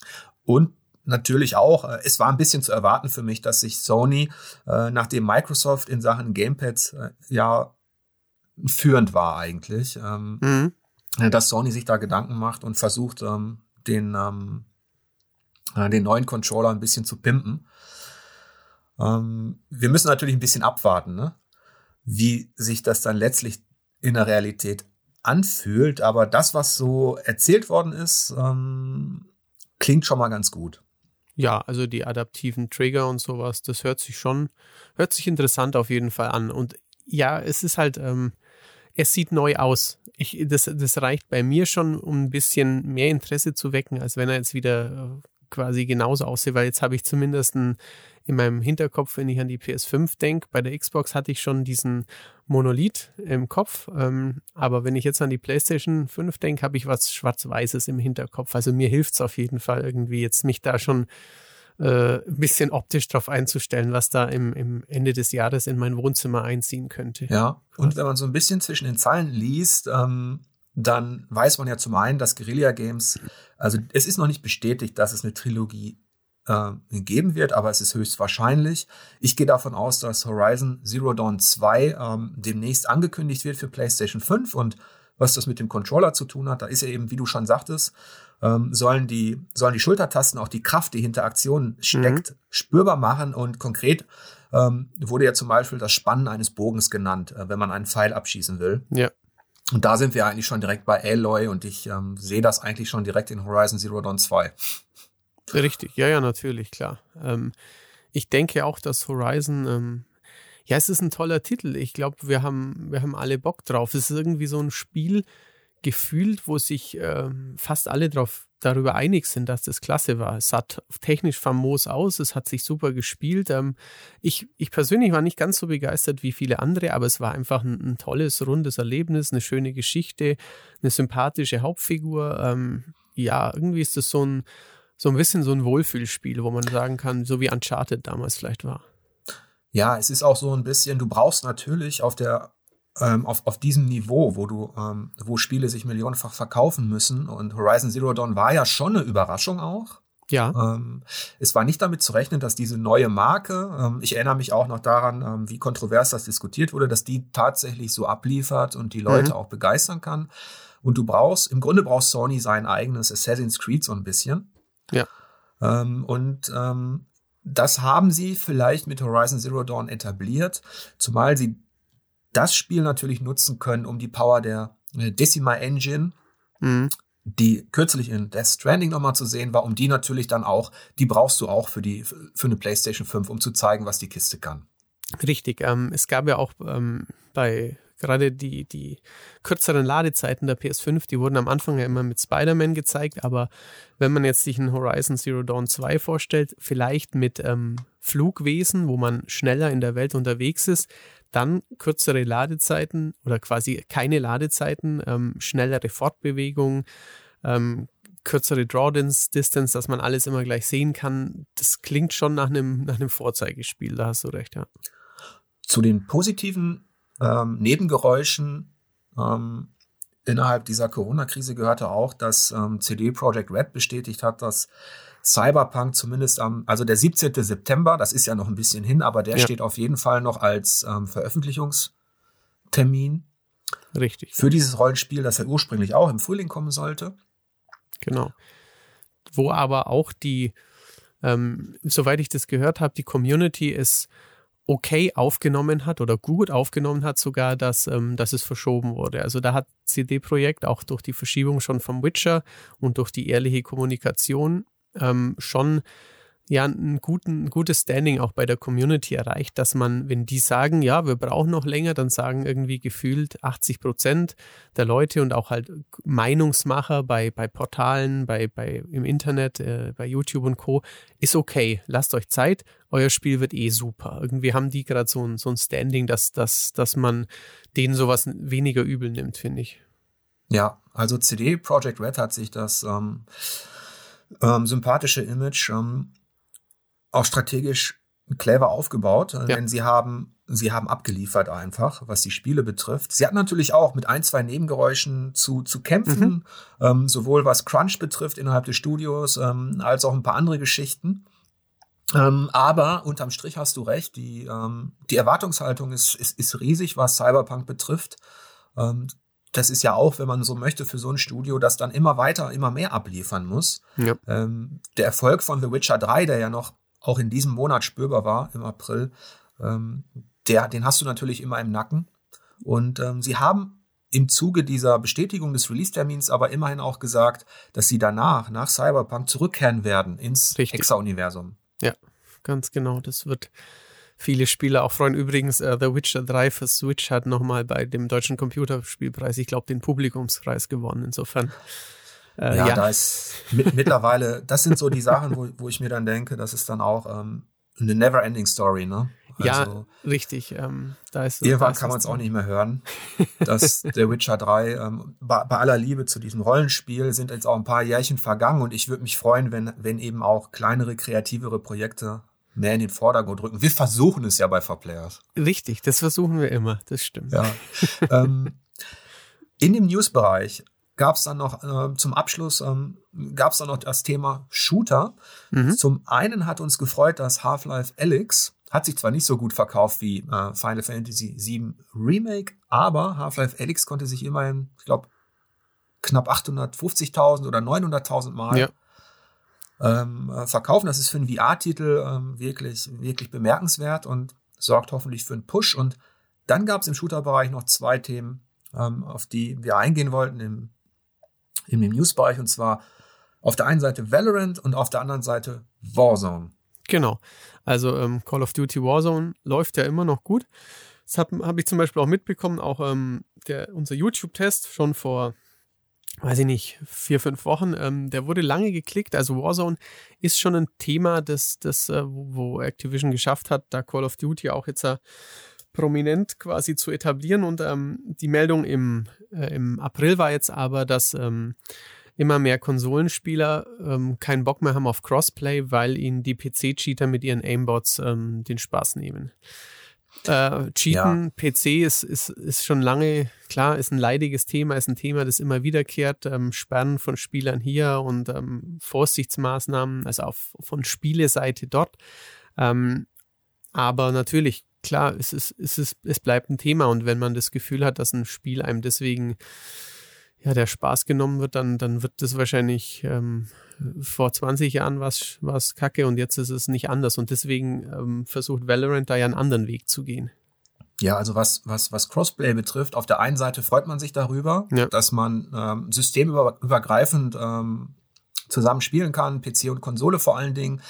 Und natürlich auch, äh, es war ein bisschen zu erwarten für mich, dass sich Sony, äh, nachdem Microsoft in Sachen Gamepads äh, ja führend war eigentlich, ähm, mhm. dass Sony sich da Gedanken macht und versucht, ähm, den, ähm, äh, den neuen Controller ein bisschen zu pimpen. Ähm, wir müssen natürlich ein bisschen abwarten, ne? wie sich das dann letztlich in der Realität anfühlt. Aber das, was so erzählt worden ist, ähm, klingt schon mal ganz gut. Ja, also die adaptiven Trigger und sowas, das hört sich schon, hört sich interessant auf jeden Fall an. Und ja, es ist halt, ähm, es sieht neu aus. Ich, das, das reicht bei mir schon, um ein bisschen mehr Interesse zu wecken, als wenn er jetzt wieder äh, quasi genauso aussieht, weil jetzt habe ich zumindest ein, in meinem Hinterkopf, wenn ich an die PS5 denke, bei der Xbox hatte ich schon diesen Monolith im Kopf, ähm, aber wenn ich jetzt an die PlayStation 5 denke, habe ich was Schwarz-Weißes im Hinterkopf. Also mir hilft es auf jeden Fall irgendwie jetzt mich da schon äh, ein bisschen optisch drauf einzustellen, was da im, im Ende des Jahres in mein Wohnzimmer einziehen könnte. Ja, und wenn man so ein bisschen zwischen den Zeilen liest, ähm, dann weiß man ja zum einen, dass Guerilla Games, also es ist noch nicht bestätigt, dass es eine Trilogie äh, geben wird, aber es ist höchst wahrscheinlich. Ich gehe davon aus, dass Horizon Zero Dawn 2 ähm, demnächst angekündigt wird für PlayStation 5 und was das mit dem Controller zu tun hat, da ist ja eben, wie du schon sagtest, ähm, sollen, die, sollen die Schultertasten auch die Kraft, die hinter Aktionen steckt, mhm. spürbar machen. Und konkret ähm, wurde ja zum Beispiel das Spannen eines Bogens genannt, äh, wenn man einen Pfeil abschießen will. Ja. Und da sind wir eigentlich schon direkt bei Aloy und ich ähm, sehe das eigentlich schon direkt in Horizon Zero Dawn 2. Richtig, ja, ja, natürlich, klar. Ähm, ich denke auch, dass Horizon, ähm, ja, es ist ein toller Titel. Ich glaube, wir haben, wir haben alle Bock drauf. Es ist irgendwie so ein Spiel, gefühlt, wo sich äh, fast alle drauf, darüber einig sind, dass das klasse war. Es sah technisch famos aus, es hat sich super gespielt. Ähm, ich, ich persönlich war nicht ganz so begeistert wie viele andere, aber es war einfach ein, ein tolles, rundes Erlebnis, eine schöne Geschichte, eine sympathische Hauptfigur. Ähm, ja, irgendwie ist das so ein, so ein bisschen so ein Wohlfühlspiel, wo man sagen kann, so wie Uncharted damals vielleicht war. Ja, es ist auch so ein bisschen, du brauchst natürlich auf der ähm, auf, auf diesem Niveau, wo du, ähm, wo Spiele sich millionenfach verkaufen müssen. Und Horizon Zero Dawn war ja schon eine Überraschung auch. Ja. Ähm, es war nicht damit zu rechnen, dass diese neue Marke, ähm, ich erinnere mich auch noch daran, ähm, wie kontrovers das diskutiert wurde, dass die tatsächlich so abliefert und die Leute mhm. auch begeistern kann. Und du brauchst, im Grunde brauchst Sony sein eigenes Assassin's Creed so ein bisschen. Ja. Ähm, und ähm, das haben sie vielleicht mit Horizon Zero Dawn etabliert, zumal sie das Spiel natürlich nutzen können, um die Power der äh, Decima Engine, mhm. die kürzlich in Death Stranding nochmal zu sehen war, um die natürlich dann auch, die brauchst du auch für die, für eine PlayStation 5, um zu zeigen, was die Kiste kann. Richtig. Ähm, es gab ja auch ähm, bei gerade die, die kürzeren Ladezeiten der PS5, die wurden am Anfang ja immer mit Spider-Man gezeigt, aber wenn man jetzt sich einen Horizon Zero Dawn 2 vorstellt, vielleicht mit ähm, Flugwesen, wo man schneller in der Welt unterwegs ist, dann kürzere Ladezeiten oder quasi keine Ladezeiten, ähm, schnellere Fortbewegung, ähm, kürzere Draw-Distance, dass man alles immer gleich sehen kann. Das klingt schon nach einem, nach einem Vorzeigespiel, da hast du recht, ja. Zu den positiven ähm, Nebengeräuschen ähm, innerhalb dieser Corona-Krise gehörte auch, dass ähm, CD Projekt Red bestätigt hat, dass Cyberpunk zumindest am, also der 17. September, das ist ja noch ein bisschen hin, aber der ja. steht auf jeden Fall noch als ähm, Veröffentlichungstermin. Richtig. Für dieses Rollenspiel, das ja ursprünglich auch im Frühling kommen sollte. Genau. Wo aber auch die, ähm, soweit ich das gehört habe, die Community es okay aufgenommen hat oder gut aufgenommen hat sogar, dass, ähm, dass es verschoben wurde. Also da hat CD Projekt auch durch die Verschiebung schon vom Witcher und durch die ehrliche Kommunikation ähm, schon ja ein, guten, ein gutes Standing auch bei der Community erreicht, dass man, wenn die sagen, ja, wir brauchen noch länger, dann sagen irgendwie gefühlt 80 Prozent der Leute und auch halt Meinungsmacher bei, bei Portalen, bei, bei im Internet, äh, bei YouTube und Co. ist okay, lasst euch Zeit, euer Spiel wird eh super. Irgendwie haben die gerade so ein, so ein Standing, dass, dass, dass man denen sowas weniger übel nimmt, finde ich. Ja, also CD Projekt Red hat sich das ähm, ähm, sympathische Image ähm, auch strategisch clever aufgebaut, ja. denn sie haben sie haben abgeliefert einfach, was die Spiele betrifft. Sie hatten natürlich auch mit ein, zwei Nebengeräuschen zu, zu kämpfen, mhm. ähm, sowohl was Crunch betrifft innerhalb des Studios, ähm, als auch ein paar andere Geschichten. Ähm, aber unterm Strich hast du recht, die, ähm, die Erwartungshaltung ist, ist, ist riesig, was Cyberpunk betrifft. Ähm, das ist ja auch, wenn man so möchte, für so ein Studio, das dann immer weiter, immer mehr abliefern muss. Ja. Ähm, der Erfolg von The Witcher 3, der ja noch auch in diesem Monat spürbar war, im April, ähm, der, den hast du natürlich immer im Nacken. Und ähm, sie haben im Zuge dieser Bestätigung des Release-Termins aber immerhin auch gesagt, dass sie danach, nach Cyberpunk, zurückkehren werden ins Hexa-Universum. Ja, ganz genau. Das wird viele Spieler auch freuen. Übrigens, uh, The Witcher 3 für Switch hat nochmal bei dem deutschen Computerspielpreis, ich glaube, den Publikumspreis gewonnen. Insofern äh, ja, ja, da ist mit, mittlerweile, das sind so die Sachen, wo, wo ich mir dann denke, das ist dann auch ähm, eine never-ending Story, ne? Also, ja, richtig. Ähm, da ist, irgendwann da kann man es auch nicht mehr hören, dass der Witcher 3, ähm, bei, bei, aller Liebe zu diesem Rollenspiel, sind jetzt auch ein paar Jährchen vergangen und ich würde mich freuen, wenn, wenn eben auch kleinere, kreativere Projekte mehr in den Vordergrund rücken. Wir versuchen es ja bei Players. Richtig, das versuchen wir immer, das stimmt. Ja. ähm, in dem News-Bereich gab es dann noch äh, zum Abschluss ähm, gab es dann noch das Thema Shooter. Mhm. Zum einen hat uns gefreut, dass Half-Life Alyx hat sich zwar nicht so gut verkauft wie äh, Final Fantasy VII Remake, aber Half-Life Alyx konnte sich immerhin, ich glaube, knapp 850.000 oder 900.000 Mal ja. ähm, äh, verkaufen. Das ist für einen VR-Titel ähm, wirklich, wirklich bemerkenswert und sorgt hoffentlich für einen Push. Und dann gab es im Shooter-Bereich noch zwei Themen, ähm, auf die wir eingehen wollten im in dem News-Bereich und zwar auf der einen Seite Valorant und auf der anderen Seite Warzone. Genau. Also ähm, Call of Duty Warzone läuft ja immer noch gut. Das habe hab ich zum Beispiel auch mitbekommen, auch ähm, der, unser YouTube-Test schon vor, weiß ich nicht, vier, fünf Wochen, ähm, der wurde lange geklickt. Also Warzone ist schon ein Thema, das, das äh, wo Activision geschafft hat, da Call of Duty auch jetzt äh, prominent quasi zu etablieren. Und ähm, die Meldung im, äh, im April war jetzt aber, dass ähm, immer mehr Konsolenspieler ähm, keinen Bock mehr haben auf Crossplay, weil ihnen die PC-Cheater mit ihren Aimbots ähm, den Spaß nehmen. Äh, Cheaten, ja. PC ist, ist, ist schon lange, klar, ist ein leidiges Thema, ist ein Thema, das immer wiederkehrt. Ähm, Sperren von Spielern hier und ähm, Vorsichtsmaßnahmen, also auf, von Spieleseite dort. Ähm, aber natürlich klar, es, ist, es, ist, es bleibt ein Thema und wenn man das Gefühl hat, dass ein Spiel einem deswegen ja, der Spaß genommen wird, dann, dann wird das wahrscheinlich ähm, vor 20 Jahren was, was kacke und jetzt ist es nicht anders. Und deswegen ähm, versucht Valorant da ja einen anderen Weg zu gehen. Ja, also was, was, was Crossplay betrifft, auf der einen Seite freut man sich darüber, ja. dass man ähm, systemübergreifend ähm, zusammen spielen kann, PC und Konsole vor allen Dingen.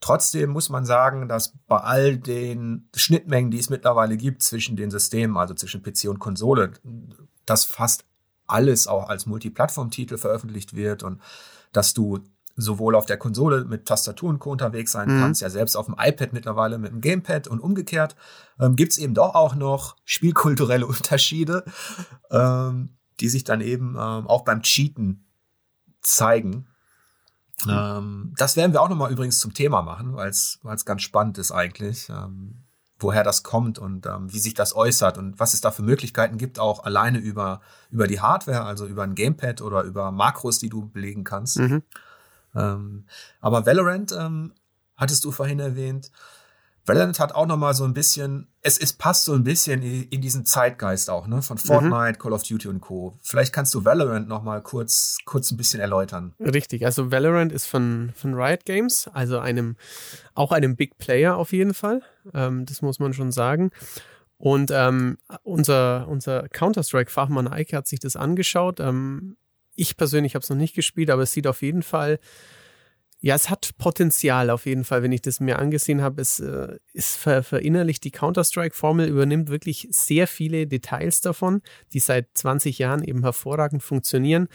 Trotzdem muss man sagen, dass bei all den Schnittmengen, die es mittlerweile gibt zwischen den Systemen, also zwischen PC und Konsole, dass fast alles auch als Multiplattform-Titel veröffentlicht wird und dass du sowohl auf der Konsole mit Tastatur und Co. unterwegs sein mhm. kannst, ja selbst auf dem iPad mittlerweile mit dem Gamepad und umgekehrt, ähm, gibt es eben doch auch noch spielkulturelle Unterschiede, ähm, die sich dann eben ähm, auch beim Cheaten zeigen. Ähm, das werden wir auch nochmal übrigens zum Thema machen, weil es ganz spannend ist eigentlich, ähm, woher das kommt und ähm, wie sich das äußert und was es da für Möglichkeiten gibt, auch alleine über, über die Hardware, also über ein Gamepad oder über Makros, die du belegen kannst. Mhm. Ähm, aber Valorant ähm, hattest du vorhin erwähnt. Valorant hat auch noch mal so ein bisschen, es, es passt so ein bisschen in, in diesen Zeitgeist auch, ne? Von Fortnite, mhm. Call of Duty und Co. Vielleicht kannst du Valorant noch mal kurz, kurz ein bisschen erläutern. Richtig, also Valorant ist von, von Riot Games, also einem, auch einem Big Player auf jeden Fall. Ähm, das muss man schon sagen. Und ähm, unser, unser Counter-Strike-Fachmann Eike hat sich das angeschaut. Ähm, ich persönlich habe es noch nicht gespielt, aber es sieht auf jeden Fall ja, es hat Potenzial auf jeden Fall, wenn ich das mir angesehen habe. Es äh, ist ver verinnerlicht, die Counter-Strike-Formel übernimmt wirklich sehr viele Details davon, die seit 20 Jahren eben hervorragend funktionieren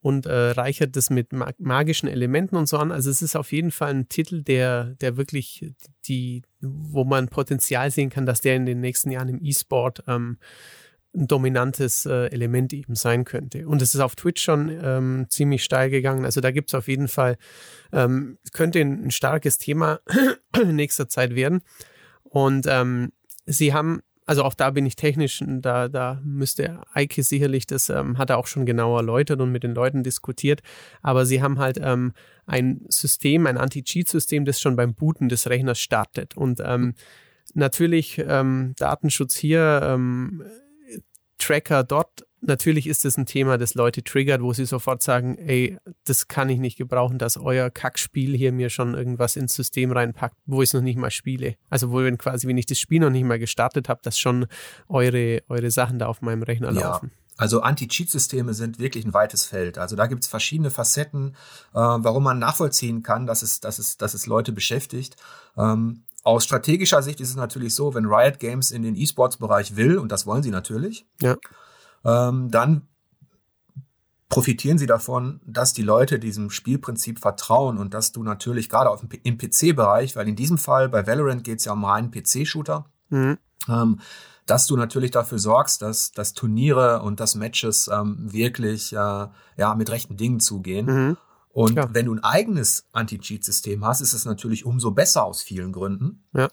und äh, reichert das mit magischen Elementen und so an. Also es ist auf jeden Fall ein Titel, der, der wirklich die, wo man Potenzial sehen kann, dass der in den nächsten Jahren im E-Sport ähm, ein dominantes äh, Element eben sein könnte. Und es ist auf Twitch schon ähm, ziemlich steil gegangen. Also da gibt es auf jeden Fall, ähm, könnte ein, starkes Thema in nächster Zeit werden. Und ähm, sie haben, also auch da bin ich technisch, da, da müsste Eike sicherlich, das ähm, hat er auch schon genauer erläutert und mit den Leuten diskutiert. Aber sie haben halt ähm, ein System, ein Anti-Cheat-System, das schon beim Booten des Rechners startet. Und ähm, natürlich Datenschutz hier Tracker dort, natürlich ist es ein Thema, das Leute triggert, wo sie sofort sagen, ey, das kann ich nicht gebrauchen, dass euer Kackspiel hier mir schon irgendwas ins System reinpackt, wo ich es noch nicht mal spiele. Also wo wenn quasi, wenn ich das Spiel noch nicht mal gestartet habe, dass schon eure, eure Sachen da auf meinem Rechner ja. laufen. Also Anti-Cheat-Systeme sind wirklich ein weites Feld. Also da gibt es verschiedene Facetten, äh, warum man nachvollziehen kann, dass es, dass es, dass es Leute beschäftigt. Ähm, aus strategischer Sicht ist es natürlich so, wenn Riot Games in den E-Sports-Bereich will, und das wollen sie natürlich, ja. ähm, dann profitieren sie davon, dass die Leute diesem Spielprinzip vertrauen und dass du natürlich gerade auf dem, im PC-Bereich, weil in diesem Fall bei Valorant geht es ja um einen PC-Shooter, mhm. ähm, dass du natürlich dafür sorgst, dass, dass Turniere und dass Matches ähm, wirklich äh, ja, mit rechten Dingen zugehen. Mhm. Und Klar. wenn du ein eigenes Anti-Cheat-System hast, ist es natürlich umso besser aus vielen Gründen. Ja.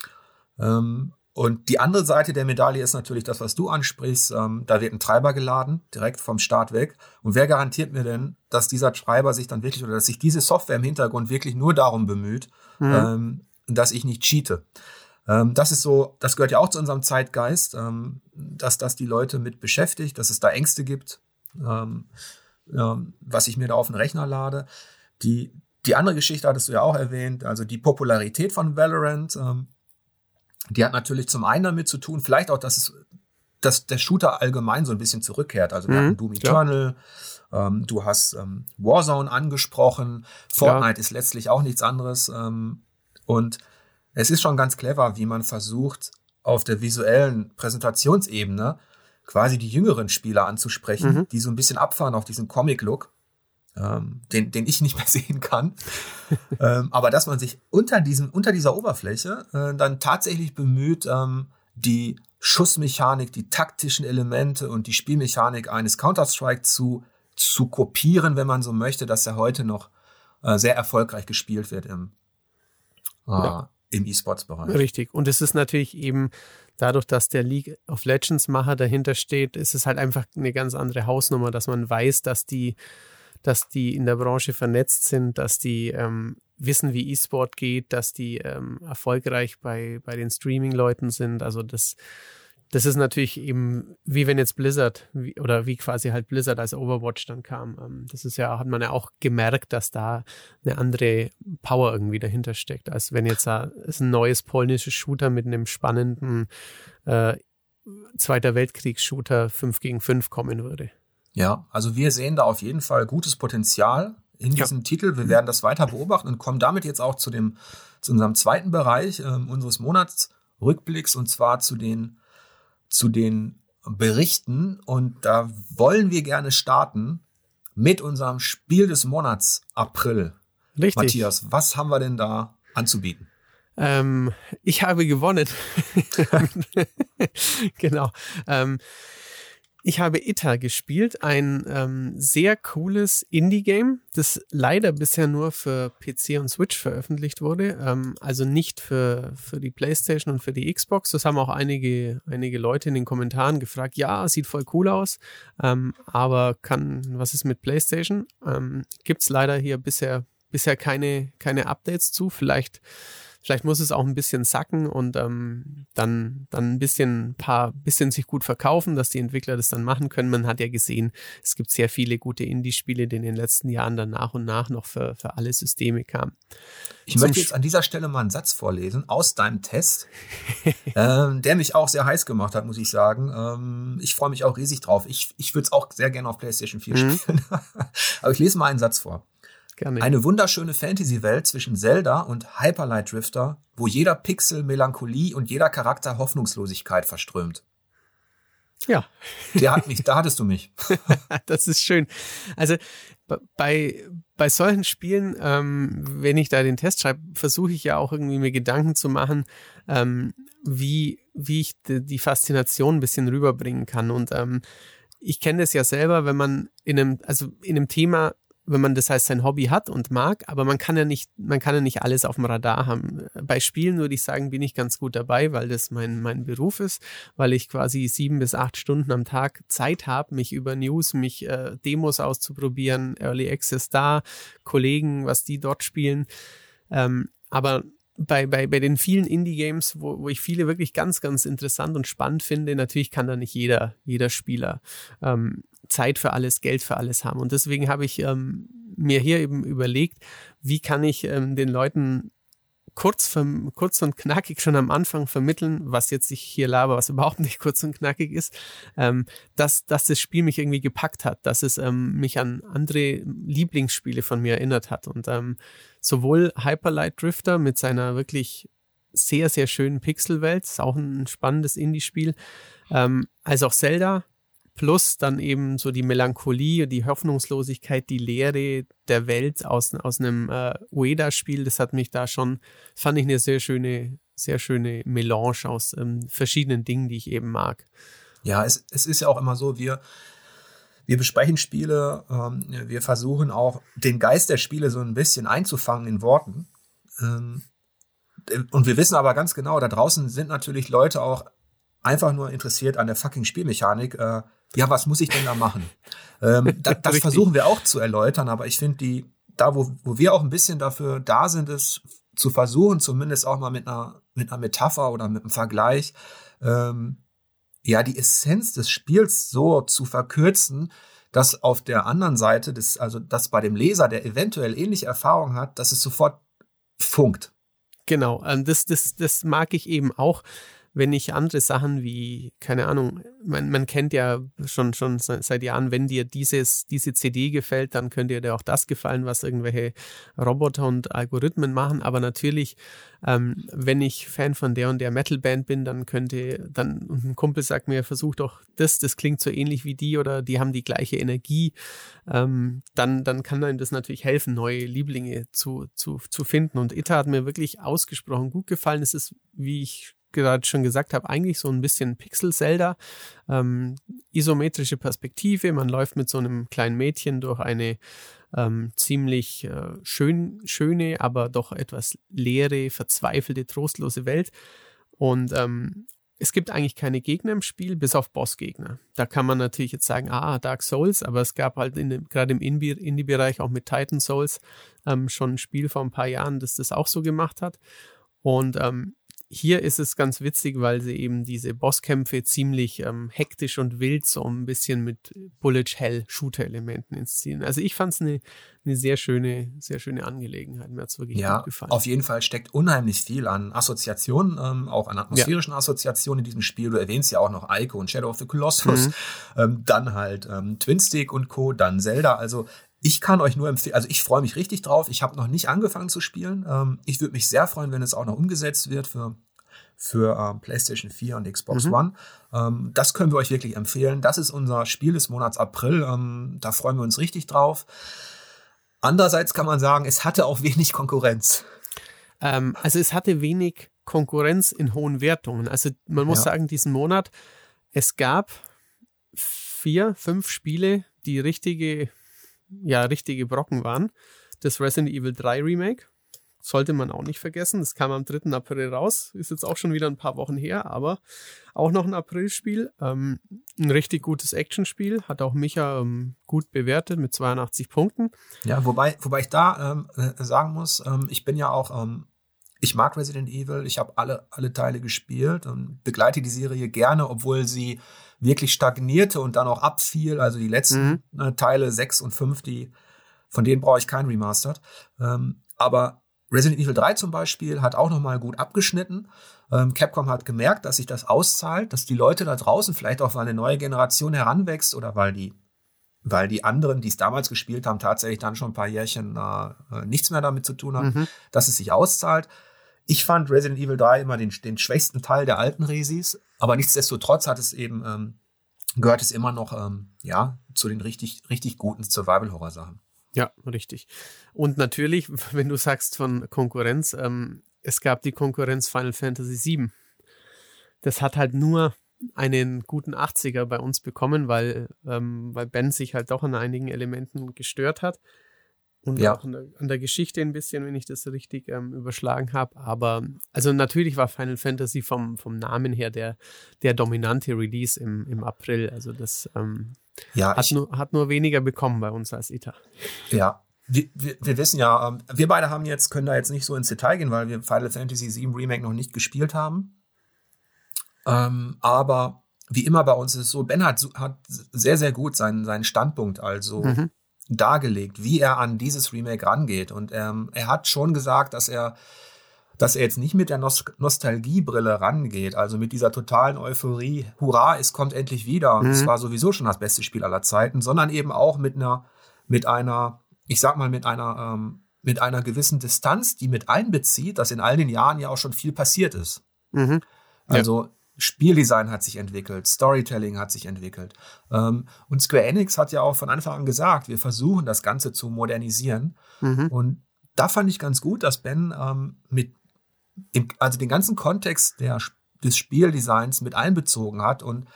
Ähm, und die andere Seite der Medaille ist natürlich das, was du ansprichst. Ähm, da wird ein Treiber geladen, direkt vom Start weg. Und wer garantiert mir denn, dass dieser Treiber sich dann wirklich oder dass sich diese Software im Hintergrund wirklich nur darum bemüht, mhm. ähm, dass ich nicht cheate? Ähm, das ist so, das gehört ja auch zu unserem Zeitgeist, ähm, dass das die Leute mit beschäftigt, dass es da Ängste gibt, ähm, was ich mir da auf den Rechner lade. Die, die andere Geschichte hattest du ja auch erwähnt, also die Popularität von Valorant, ähm, die hat natürlich zum einen damit zu tun, vielleicht auch, dass es, dass der Shooter allgemein so ein bisschen zurückkehrt. Also wir mhm, hatten Doom Eternal, ähm, du hast ähm, Warzone angesprochen, Fortnite ja. ist letztlich auch nichts anderes. Ähm, und es ist schon ganz clever, wie man versucht, auf der visuellen Präsentationsebene quasi die jüngeren Spieler anzusprechen, mhm. die so ein bisschen abfahren auf diesen Comic-Look ähm, den, den ich nicht mehr sehen kann. ähm, aber dass man sich unter diesem, unter dieser Oberfläche äh, dann tatsächlich bemüht, ähm, die Schussmechanik, die taktischen Elemente und die Spielmechanik eines Counter-Strike zu, zu kopieren, wenn man so möchte, dass er heute noch äh, sehr erfolgreich gespielt wird im, äh, ja. Im E-Sports-Bereich. Richtig. Und es ist natürlich eben dadurch, dass der League of Legends Macher dahinter steht, ist es halt einfach eine ganz andere Hausnummer, dass man weiß, dass die dass die in der Branche vernetzt sind, dass die ähm, wissen, wie E-Sport geht, dass die ähm, erfolgreich bei, bei den Streaming-Leuten sind. Also das, das ist natürlich eben, wie wenn jetzt Blizzard wie, oder wie quasi halt Blizzard als Overwatch dann kam. Ähm, das ist ja, hat man ja auch gemerkt, dass da eine andere Power irgendwie dahinter steckt, als wenn jetzt da ein neues polnisches Shooter mit einem spannenden äh, Zweiter Weltkriegs-Shooter 5 gegen 5 kommen würde. Ja, also wir sehen da auf jeden Fall gutes Potenzial in diesem ja. Titel. Wir werden das weiter beobachten und kommen damit jetzt auch zu dem, zu unserem zweiten Bereich äh, unseres Monatsrückblicks und zwar zu den, zu den Berichten. Und da wollen wir gerne starten mit unserem Spiel des Monats April. Richtig. Matthias, was haben wir denn da anzubieten? Ähm, ich habe gewonnen. genau. Ähm, ich habe Ita gespielt, ein ähm, sehr cooles Indie-Game, das leider bisher nur für PC und Switch veröffentlicht wurde, ähm, also nicht für, für die PlayStation und für die Xbox. Das haben auch einige, einige Leute in den Kommentaren gefragt. Ja, sieht voll cool aus, ähm, aber kann, was ist mit PlayStation? Ähm, Gibt es leider hier bisher, bisher keine, keine Updates zu. Vielleicht Vielleicht muss es auch ein bisschen sacken und ähm, dann, dann ein bisschen, paar, bisschen sich gut verkaufen, dass die Entwickler das dann machen können. Man hat ja gesehen, es gibt sehr viele gute Indie-Spiele, die in den letzten Jahren dann nach und nach noch für, für alle Systeme kamen. Ich Zum möchte jetzt an dieser Stelle mal einen Satz vorlesen aus deinem Test, ähm, der mich auch sehr heiß gemacht hat, muss ich sagen. Ähm, ich freue mich auch riesig drauf. Ich, ich würde es auch sehr gerne auf PlayStation 4 mhm. spielen. Aber ich lese mal einen Satz vor. Gerne. Eine wunderschöne Fantasy-Welt zwischen Zelda und Hyperlight Drifter, wo jeder Pixel Melancholie und jeder Charakter Hoffnungslosigkeit verströmt. Ja. Der hat mich, da hattest du mich. das ist schön. Also bei, bei solchen Spielen, ähm, wenn ich da den Test schreibe, versuche ich ja auch irgendwie mir Gedanken zu machen, ähm, wie, wie ich die Faszination ein bisschen rüberbringen kann. Und ähm, ich kenne das ja selber, wenn man in einem, also in einem Thema wenn man das heißt sein Hobby hat und mag, aber man kann ja nicht, man kann ja nicht alles auf dem Radar haben. Bei Spielen würde ich sagen, bin ich ganz gut dabei, weil das mein, mein Beruf ist, weil ich quasi sieben bis acht Stunden am Tag Zeit habe, mich über News, mich äh, Demos auszuprobieren, Early Access da, Kollegen, was die dort spielen. Ähm, aber bei, bei, bei den vielen Indie-Games, wo, wo ich viele wirklich ganz, ganz interessant und spannend finde, natürlich kann da nicht jeder, jeder Spieler ähm, Zeit für alles, Geld für alles haben. Und deswegen habe ich ähm, mir hier eben überlegt, wie kann ich ähm, den Leuten kurz, kurz und knackig schon am Anfang vermitteln, was jetzt ich hier laber, was überhaupt nicht kurz und knackig ist, ähm, dass, dass das Spiel mich irgendwie gepackt hat, dass es ähm, mich an andere Lieblingsspiele von mir erinnert hat. Und ähm, sowohl Hyperlight Drifter mit seiner wirklich sehr, sehr schönen Pixelwelt, ist auch ein spannendes Indie-Spiel, ähm, als auch Zelda plus dann eben so die Melancholie, die Hoffnungslosigkeit, die Leere der Welt aus, aus einem äh, Ueda-Spiel, das hat mich da schon, fand ich eine sehr schöne, sehr schöne Melange aus ähm, verschiedenen Dingen, die ich eben mag. Ja, es, es ist ja auch immer so, wir, wir besprechen Spiele, ähm, wir versuchen auch den Geist der Spiele so ein bisschen einzufangen in Worten. Ähm, und wir wissen aber ganz genau, da draußen sind natürlich Leute auch einfach nur interessiert an der fucking Spielmechanik. Äh, ja, was muss ich denn da machen? Ähm, da, das versuchen wir auch zu erläutern, aber ich finde, die, da, wo, wo wir auch ein bisschen dafür da sind, ist zu versuchen, zumindest auch mal mit einer, mit einer Metapher oder mit einem Vergleich, ähm, ja, die Essenz des Spiels so zu verkürzen, dass auf der anderen Seite des, also dass bei dem Leser, der eventuell ähnliche Erfahrungen hat, dass es sofort funkt. Genau, ähm, das, das, das mag ich eben auch wenn ich andere Sachen wie, keine Ahnung, man, man kennt ja schon, schon seit Jahren, wenn dir dieses, diese CD gefällt, dann könnte dir auch das gefallen, was irgendwelche Roboter und Algorithmen machen. Aber natürlich, ähm, wenn ich Fan von der und der Metalband bin, dann könnte, dann, ein Kumpel sagt mir, versuch doch das, das klingt so ähnlich wie die oder die haben die gleiche Energie, ähm, dann, dann kann einem das natürlich helfen, neue Lieblinge zu, zu, zu finden. Und Ita hat mir wirklich ausgesprochen gut gefallen. Es ist, wie ich gerade schon gesagt habe, eigentlich so ein bisschen Pixel-Zelda. Ähm, isometrische Perspektive, man läuft mit so einem kleinen Mädchen durch eine ähm, ziemlich äh, schön, schöne, aber doch etwas leere, verzweifelte, trostlose Welt. Und ähm, es gibt eigentlich keine Gegner im Spiel, bis auf Bossgegner. Da kann man natürlich jetzt sagen, ah, Dark Souls, aber es gab halt gerade im Indie-Bereich auch mit Titan Souls ähm, schon ein Spiel vor ein paar Jahren, das das auch so gemacht hat. Und ähm, hier ist es ganz witzig, weil sie eben diese Bosskämpfe ziemlich ähm, hektisch und wild so ein bisschen mit Bullet Hell Shooter Elementen inszenieren. Also ich fand es eine eine sehr schöne, sehr schöne Angelegenheit. Mir hat es wirklich ja, gut gefallen. Auf jeden Fall steckt unheimlich viel an Assoziationen, ähm, auch an atmosphärischen ja. Assoziationen in diesem Spiel. Du erwähnst ja auch noch Ico und Shadow of the Colossus, mhm. ähm, dann halt ähm, Twin Stick und Co., dann Zelda. Also ich kann euch nur empfehlen, also ich freue mich richtig drauf. Ich habe noch nicht angefangen zu spielen. Ähm, ich würde mich sehr freuen, wenn es auch noch umgesetzt wird für für ähm, PlayStation 4 und Xbox mhm. One. Ähm, das können wir euch wirklich empfehlen. Das ist unser Spiel des Monats April. Ähm, da freuen wir uns richtig drauf. Andererseits kann man sagen, es hatte auch wenig Konkurrenz. Ähm, also es hatte wenig Konkurrenz in hohen Wertungen. Also man muss ja. sagen, diesen Monat, es gab vier, fünf Spiele, die richtige ja richtige Brocken waren. Das Resident Evil 3 Remake sollte man auch nicht vergessen. Das kam am 3. April raus, ist jetzt auch schon wieder ein paar Wochen her, aber auch noch ein Aprilspiel. Ähm, ein richtig gutes Actionspiel, hat auch Micha ähm, gut bewertet mit 82 Punkten. Ja, wobei, wobei ich da ähm, äh, sagen muss, ähm, ich bin ja auch ähm, ich mag Resident Evil, ich habe alle, alle Teile gespielt und begleite die Serie gerne, obwohl sie wirklich stagnierte und dann auch abfiel. Also die letzten mhm. äh, Teile 6 und 5, die, von denen brauche ich kein Remastered. Ähm, aber Resident Evil 3 zum Beispiel hat auch nochmal gut abgeschnitten. Ähm, Capcom hat gemerkt, dass sich das auszahlt, dass die Leute da draußen vielleicht auch, weil eine neue Generation heranwächst oder weil die, weil die anderen, die es damals gespielt haben, tatsächlich dann schon ein paar Jährchen äh, nichts mehr damit zu tun haben, mhm. dass es sich auszahlt. Ich fand Resident Evil 3 immer den, den schwächsten Teil der alten Resis, aber nichtsdestotrotz hat es eben, ähm, gehört es immer noch, ähm, ja, zu den richtig, richtig guten Survival-Horror-Sachen. Ja, richtig. Und natürlich, wenn du sagst von Konkurrenz, ähm, es gab die Konkurrenz Final Fantasy VII. Das hat halt nur einen guten 80er bei uns bekommen, weil, ähm, weil Ben sich halt doch an einigen Elementen gestört hat. Und ja. auch an der, an der, Geschichte ein bisschen, wenn ich das richtig ähm, überschlagen habe. Aber also natürlich war Final Fantasy vom, vom Namen her der, der dominante Release im, im April. Also das ähm, ja, hat, ich, nur, hat nur weniger bekommen bei uns als ITA. Ja, wir, wir, wir, wissen ja, ähm, wir beide haben jetzt, können da jetzt nicht so ins Detail gehen, weil wir Final Fantasy VII Remake noch nicht gespielt haben. Ähm, aber wie immer bei uns ist es so, Ben hat, hat sehr, sehr gut seinen, seinen Standpunkt also mhm. Dargelegt, wie er an dieses Remake rangeht. Und ähm, er hat schon gesagt, dass er dass er jetzt nicht mit der Nost Nostalgiebrille rangeht, also mit dieser totalen Euphorie, hurra, es kommt endlich wieder, mhm. es war sowieso schon das beste Spiel aller Zeiten, sondern eben auch mit einer, mit einer, ich sag mal, mit einer, ähm, mit einer gewissen Distanz, die mit einbezieht, dass in all den Jahren ja auch schon viel passiert ist. Mhm. Also ja. Spieldesign hat sich entwickelt, Storytelling hat sich entwickelt. Ähm, und Square Enix hat ja auch von Anfang an gesagt, wir versuchen das Ganze zu modernisieren. Mhm. Und da fand ich ganz gut, dass Ben ähm, mit im, also den ganzen Kontext der, des Spieldesigns mit einbezogen hat und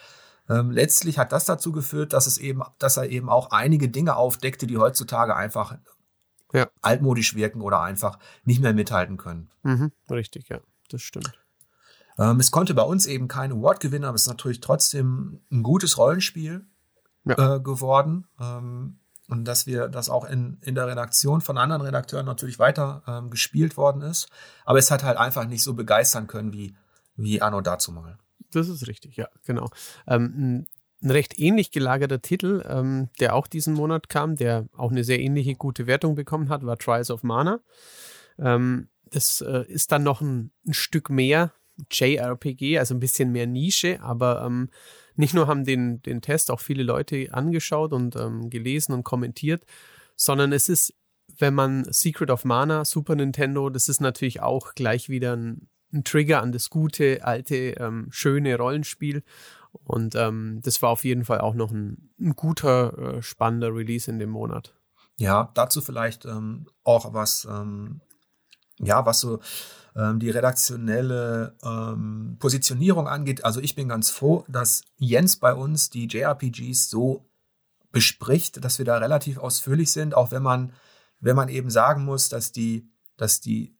ähm, letztlich hat das dazu geführt, dass es eben, dass er eben auch einige Dinge aufdeckte, die heutzutage einfach ja. altmodisch wirken oder einfach nicht mehr mithalten können. Mhm, richtig, ja, das stimmt. Ähm, es konnte bei uns eben kein Award gewinnen, aber es ist natürlich trotzdem ein gutes Rollenspiel ja. äh, geworden. Ähm, und dass wir das auch in, in der Redaktion von anderen Redakteuren natürlich weiter ähm, gespielt worden ist. Aber es hat halt einfach nicht so begeistern können wie, wie Anno dazu mal. Das ist richtig, ja, genau. Ähm, ein recht ähnlich gelagerter Titel, ähm, der auch diesen Monat kam, der auch eine sehr ähnliche gute Wertung bekommen hat, war Trials of Mana. Ähm, das äh, ist dann noch ein, ein, Stück mehr JRPG, also ein bisschen mehr Nische, aber ähm, nicht nur haben den, den Test auch viele Leute angeschaut und ähm, gelesen und kommentiert, sondern es ist, wenn man Secret of Mana, Super Nintendo, das ist natürlich auch gleich wieder ein, ein Trigger an das gute, alte, ähm, schöne Rollenspiel. Und ähm, das war auf jeden Fall auch noch ein, ein guter, äh, spannender Release in dem Monat. Ja, dazu vielleicht ähm, auch was, ähm, ja, was so ähm, die redaktionelle ähm, Positionierung angeht. Also ich bin ganz froh, dass Jens bei uns die JRPGs so bespricht, dass wir da relativ ausführlich sind, auch wenn man, wenn man eben sagen muss, dass die, dass die,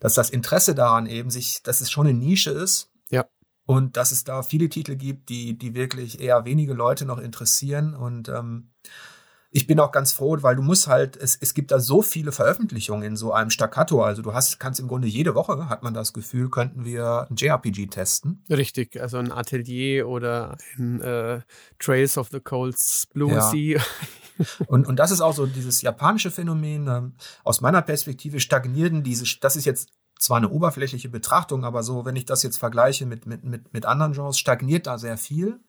dass das Interesse daran eben sich, dass es schon eine Nische ist. Ja. Und dass es da viele Titel gibt, die, die wirklich eher wenige Leute noch interessieren. Und ähm, ich bin auch ganz froh, weil du musst halt, es, es gibt da so viele Veröffentlichungen in so einem Staccato. Also du hast, kannst im Grunde jede Woche, hat man das Gefühl, könnten wir ein JRPG testen. Richtig, also ein Atelier oder ein äh, Trails of the Colds Blue ja. Sea. und, und das ist auch so dieses japanische Phänomen. Ähm, aus meiner Perspektive stagnieren diese, das ist jetzt zwar eine oberflächliche Betrachtung, aber so, wenn ich das jetzt vergleiche mit, mit, mit, mit anderen Genres, stagniert da sehr viel.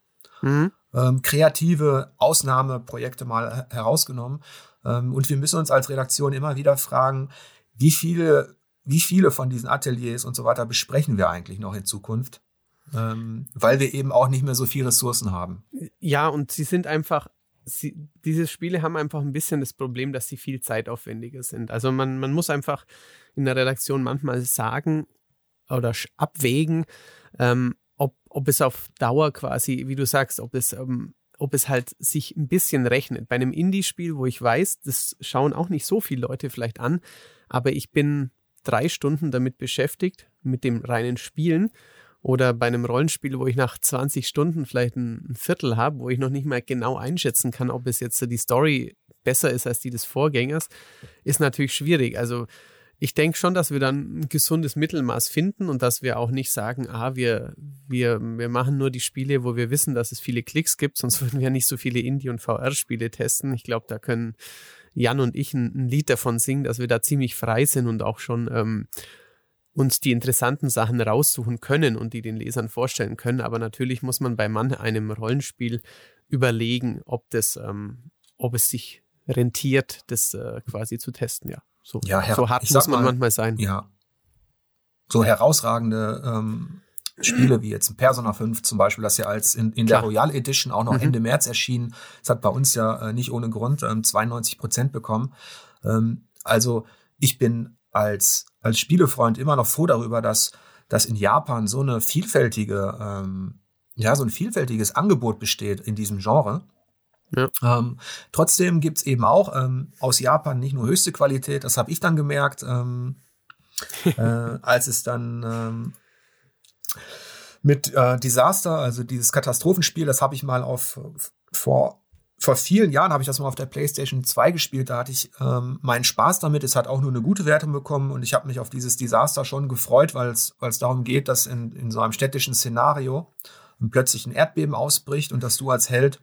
Mhm ähm, kreative Ausnahmeprojekte mal herausgenommen. Ähm, und wir müssen uns als Redaktion immer wieder fragen, wie viele, wie viele von diesen Ateliers und so weiter besprechen wir eigentlich noch in Zukunft? Ähm, weil wir eben auch nicht mehr so viele Ressourcen haben. Ja, und sie sind einfach, sie, diese Spiele haben einfach ein bisschen das Problem, dass sie viel zeitaufwendiger sind. Also man, man muss einfach in der Redaktion manchmal sagen oder abwägen, ähm, ob, es auf Dauer quasi, wie du sagst, ob es, ähm, ob es halt sich ein bisschen rechnet. Bei einem Indie-Spiel, wo ich weiß, das schauen auch nicht so viele Leute vielleicht an, aber ich bin drei Stunden damit beschäftigt, mit dem reinen Spielen. Oder bei einem Rollenspiel, wo ich nach 20 Stunden vielleicht ein, Viertel habe, wo ich noch nicht mal genau einschätzen kann, ob es jetzt die Story besser ist als die des Vorgängers, ist natürlich schwierig. Also ich denke schon, dass wir dann ein gesundes Mittelmaß finden und dass wir auch nicht sagen, ah, wir, wir, wir machen nur die Spiele, wo wir wissen, dass es viele Klicks gibt, sonst würden wir nicht so viele Indie- und VR-Spiele testen. Ich glaube, da können Jan und ich ein, ein, Lied davon singen, dass wir da ziemlich frei sind und auch schon ähm, uns die interessanten Sachen raussuchen können und die den Lesern vorstellen können. Aber natürlich muss man bei man einem Rollenspiel überlegen, ob das, ähm, ob es sich rentiert, das äh, quasi zu testen, ja. So, ja, so hart muss man mal, manchmal sein. Ja. So herausragende ähm, Spiele wie jetzt Persona 5 zum Beispiel, das ja als in, in der Royal Edition auch noch mhm. Ende März erschien. Das hat bei uns ja äh, nicht ohne Grund ähm, 92 Prozent bekommen. Ähm, also ich bin als, als Spielefreund immer noch froh darüber, dass, dass in Japan so eine vielfältige, ähm, ja, so ein vielfältiges Angebot besteht in diesem Genre. Ja. Ähm, trotzdem gibt's eben auch ähm, aus Japan nicht nur höchste Qualität, das habe ich dann gemerkt, ähm, äh, als es dann ähm, mit äh, Disaster, also dieses Katastrophenspiel, das habe ich mal auf vor vor vielen Jahren habe ich das mal auf der PlayStation 2 gespielt. Da hatte ich ähm, meinen Spaß damit. Es hat auch nur eine gute Wertung bekommen und ich habe mich auf dieses Desaster schon gefreut, weil es darum geht, dass in, in so einem städtischen Szenario plötzlich ein Erdbeben ausbricht und dass du als Held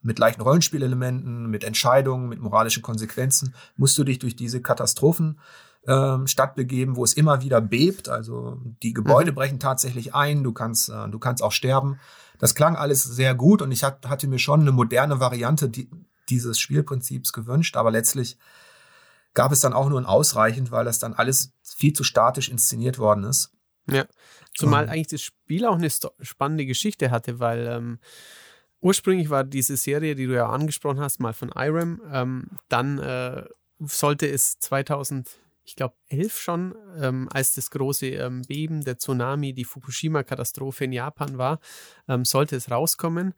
mit leichten Rollenspielelementen, mit Entscheidungen, mit moralischen Konsequenzen, musst du dich durch diese Katastrophen ähm, Stadt begeben, wo es immer wieder bebt. Also die Gebäude mhm. brechen tatsächlich ein, du kannst, äh, du kannst auch sterben. Das klang alles sehr gut und ich hat, hatte mir schon eine moderne Variante die, dieses Spielprinzips gewünscht, aber letztlich gab es dann auch nur ein ausreichend, weil das dann alles viel zu statisch inszeniert worden ist. Ja, zumal um, eigentlich das Spiel auch eine spannende Geschichte hatte, weil ähm, ursprünglich war diese Serie, die du ja angesprochen hast, mal von Irem. Ähm, dann äh, sollte es 2000, ich glaube, 11 schon, ähm, als das große ähm, Beben, der Tsunami, die Fukushima-Katastrophe in Japan war, ähm, sollte es rauskommen.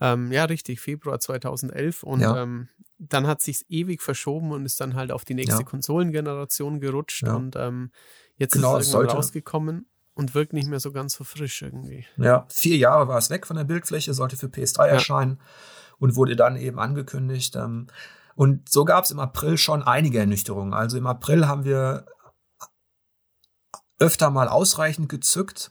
Ähm, ja, richtig, Februar 2011. Und ja. Ähm, dann hat sich ewig verschoben und ist dann halt auf die nächste ja. Konsolengeneration gerutscht. Ja. Und jetzt genau, ist es irgendwann rausgekommen und wirkt nicht mehr so ganz so frisch irgendwie. Ja, vier Jahre war es weg von der Bildfläche, sollte für PS3 ja. erscheinen und wurde dann eben angekündigt. Ähm, und so gab es im April schon einige Ernüchterungen. Also im April haben wir öfter mal ausreichend gezückt.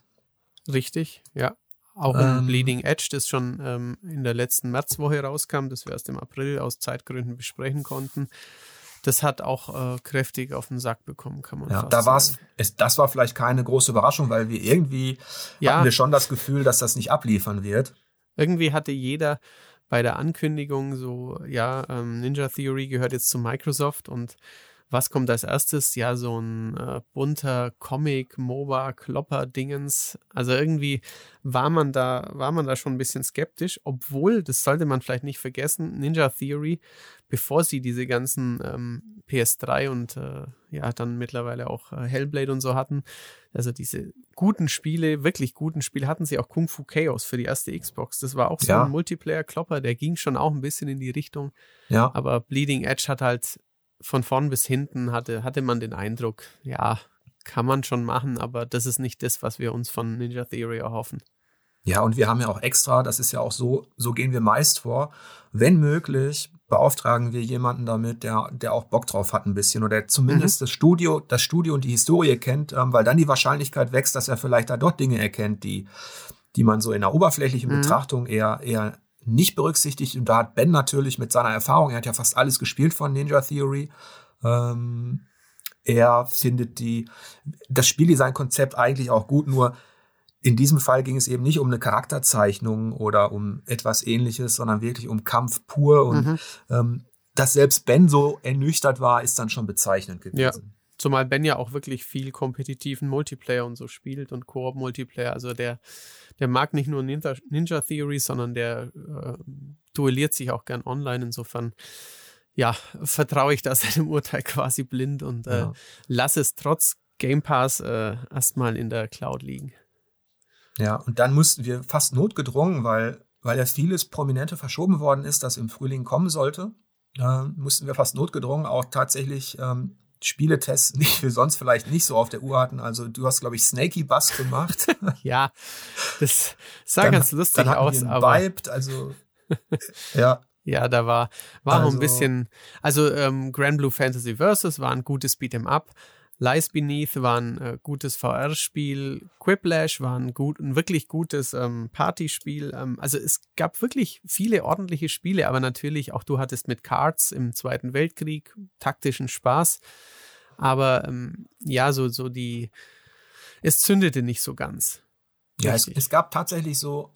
Richtig, ja. Auch ähm, im Bleeding Edge, das schon ähm, in der letzten Märzwoche rauskam, das wir erst im April aus Zeitgründen besprechen konnten das hat auch äh, kräftig auf den Sack bekommen, kann man ja, fast da war's, es, das war vielleicht keine große Überraschung, weil wir irgendwie ja. hatten wir schon das Gefühl, dass das nicht abliefern wird. Irgendwie hatte jeder bei der Ankündigung so, ja, ähm, Ninja Theory gehört jetzt zu Microsoft und was kommt als erstes? Ja, so ein äh, bunter Comic, MOBA, Klopper-Dingens. Also irgendwie war man da, war man da schon ein bisschen skeptisch, obwohl, das sollte man vielleicht nicht vergessen, Ninja Theory, bevor sie diese ganzen ähm, PS3 und äh, ja, dann mittlerweile auch äh, Hellblade und so hatten, also diese guten Spiele, wirklich guten Spiele, hatten sie auch Kung Fu Chaos für die erste Xbox. Das war auch so ja. ein Multiplayer-Klopper, der ging schon auch ein bisschen in die Richtung. Ja. Aber Bleeding Edge hat halt von vorn bis hinten hatte, hatte man den Eindruck, ja, kann man schon machen, aber das ist nicht das, was wir uns von Ninja Theory erhoffen. Ja, und wir haben ja auch extra, das ist ja auch so, so gehen wir meist vor. Wenn möglich, beauftragen wir jemanden damit, der, der auch Bock drauf hat ein bisschen oder zumindest mhm. das Studio, das Studio und die Historie kennt, ähm, weil dann die Wahrscheinlichkeit wächst, dass er vielleicht da dort Dinge erkennt, die, die man so in einer oberflächlichen mhm. Betrachtung eher, eher nicht berücksichtigt. Und da hat Ben natürlich mit seiner Erfahrung, er hat ja fast alles gespielt von Ninja Theory. Ähm, er findet die, das Spieldesign-Konzept eigentlich auch gut, nur in diesem Fall ging es eben nicht um eine Charakterzeichnung oder um etwas ähnliches, sondern wirklich um Kampf pur. Und mhm. ähm, dass selbst Ben so ernüchtert war, ist dann schon bezeichnend gewesen. Ja. Zumal Ben ja auch wirklich viel kompetitiven Multiplayer und so spielt und Koop-Multiplayer. Also der, der mag nicht nur Ninja, Ninja Theory, sondern der äh, duelliert sich auch gern online. Insofern, ja, vertraue ich da seinem Urteil quasi blind und äh, ja. lasse es trotz Game Pass äh, erstmal in der Cloud liegen. Ja, und dann mussten wir fast notgedrungen, weil, weil ja vieles Prominente verschoben worden ist, das im Frühling kommen sollte, äh, mussten wir fast notgedrungen auch tatsächlich ähm, Spieletests, die wir sonst vielleicht nicht so auf der Uhr hatten. Also du hast, glaube ich, Snaky Bus gemacht. ja, das sah dann, ganz lustig dann aus. Wir aber Vibed, also ja. Ja, da war, war also, ein bisschen, also ähm, Grand Blue Fantasy Versus war ein gutes Beat'em Up. Lies Beneath war ein äh, gutes VR-Spiel, Quiplash war ein, gut, ein wirklich gutes ähm, Partyspiel. Ähm, also es gab wirklich viele ordentliche Spiele, aber natürlich auch du hattest mit Cards im Zweiten Weltkrieg taktischen Spaß. Aber ähm, ja, so, so die, es zündete nicht so ganz. Ja, es, es gab tatsächlich so,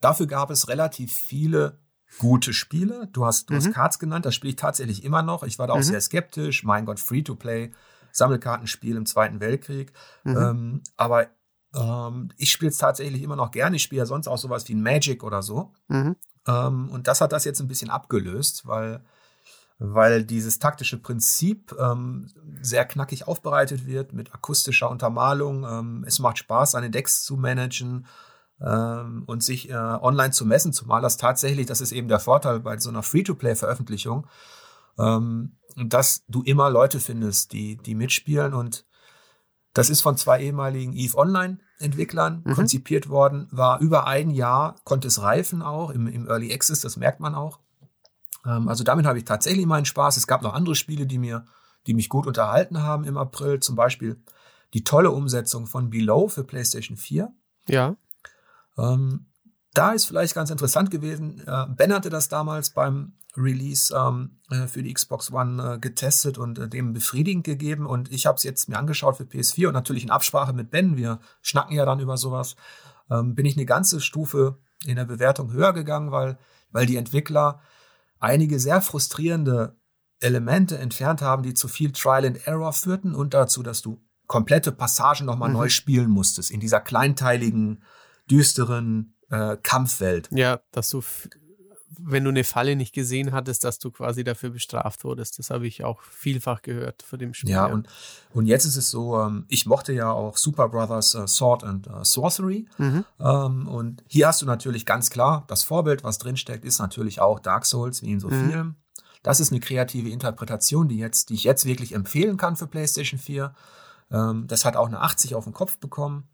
dafür gab es relativ viele gute Spiele. Du hast, du mhm. hast Cards genannt, das spiele ich tatsächlich immer noch. Ich war da auch mhm. sehr skeptisch. Mein Gott, Free-to-Play, Sammelkartenspiel im Zweiten Weltkrieg. Mhm. Ähm, aber ähm, ich spiele es tatsächlich immer noch gerne. Ich spiele ja sonst auch sowas wie Magic oder so. Mhm. Ähm, und das hat das jetzt ein bisschen abgelöst, weil, weil dieses taktische Prinzip ähm, sehr knackig aufbereitet wird mit akustischer Untermalung. Ähm, es macht Spaß, seine Decks zu managen ähm, und sich äh, online zu messen, zumal das tatsächlich, das ist eben der Vorteil bei so einer Free-to-Play-Veröffentlichung, ähm, dass du immer Leute findest, die, die mitspielen und das ist von zwei ehemaligen EVE Online Entwicklern mhm. konzipiert worden, war über ein Jahr, konnte es reifen auch im, im Early Access, das merkt man auch. Ähm, also damit habe ich tatsächlich meinen Spaß. Es gab noch andere Spiele, die mir, die mich gut unterhalten haben im April, zum Beispiel die tolle Umsetzung von Below für PlayStation 4. Ja. Ähm, da ist vielleicht ganz interessant gewesen. Äh, ben hatte das damals beim Release ähm, äh, für die Xbox One äh, getestet und äh, dem befriedigend gegeben. Und ich habe es jetzt mir angeschaut für PS4 und natürlich in Absprache mit Ben. Wir schnacken ja dann über sowas. Ähm, bin ich eine ganze Stufe in der Bewertung höher gegangen, weil, weil die Entwickler einige sehr frustrierende Elemente entfernt haben, die zu viel Trial and Error führten und dazu, dass du komplette Passagen nochmal mhm. neu spielen musstest in dieser kleinteiligen düsteren äh, Kampfwelt. Ja, dass du, wenn du eine Falle nicht gesehen hattest, dass du quasi dafür bestraft wurdest. Das habe ich auch vielfach gehört vor dem Spiel. Ja, und, und jetzt ist es so, ähm, ich mochte ja auch Super Brothers äh, Sword and äh, Sorcery. Mhm. Ähm, und hier hast du natürlich ganz klar, das Vorbild, was drinsteckt, ist natürlich auch Dark Souls, wie in so mhm. vielen. Das ist eine kreative Interpretation, die jetzt, die ich jetzt wirklich empfehlen kann für PlayStation 4. Ähm, das hat auch eine 80 auf den Kopf bekommen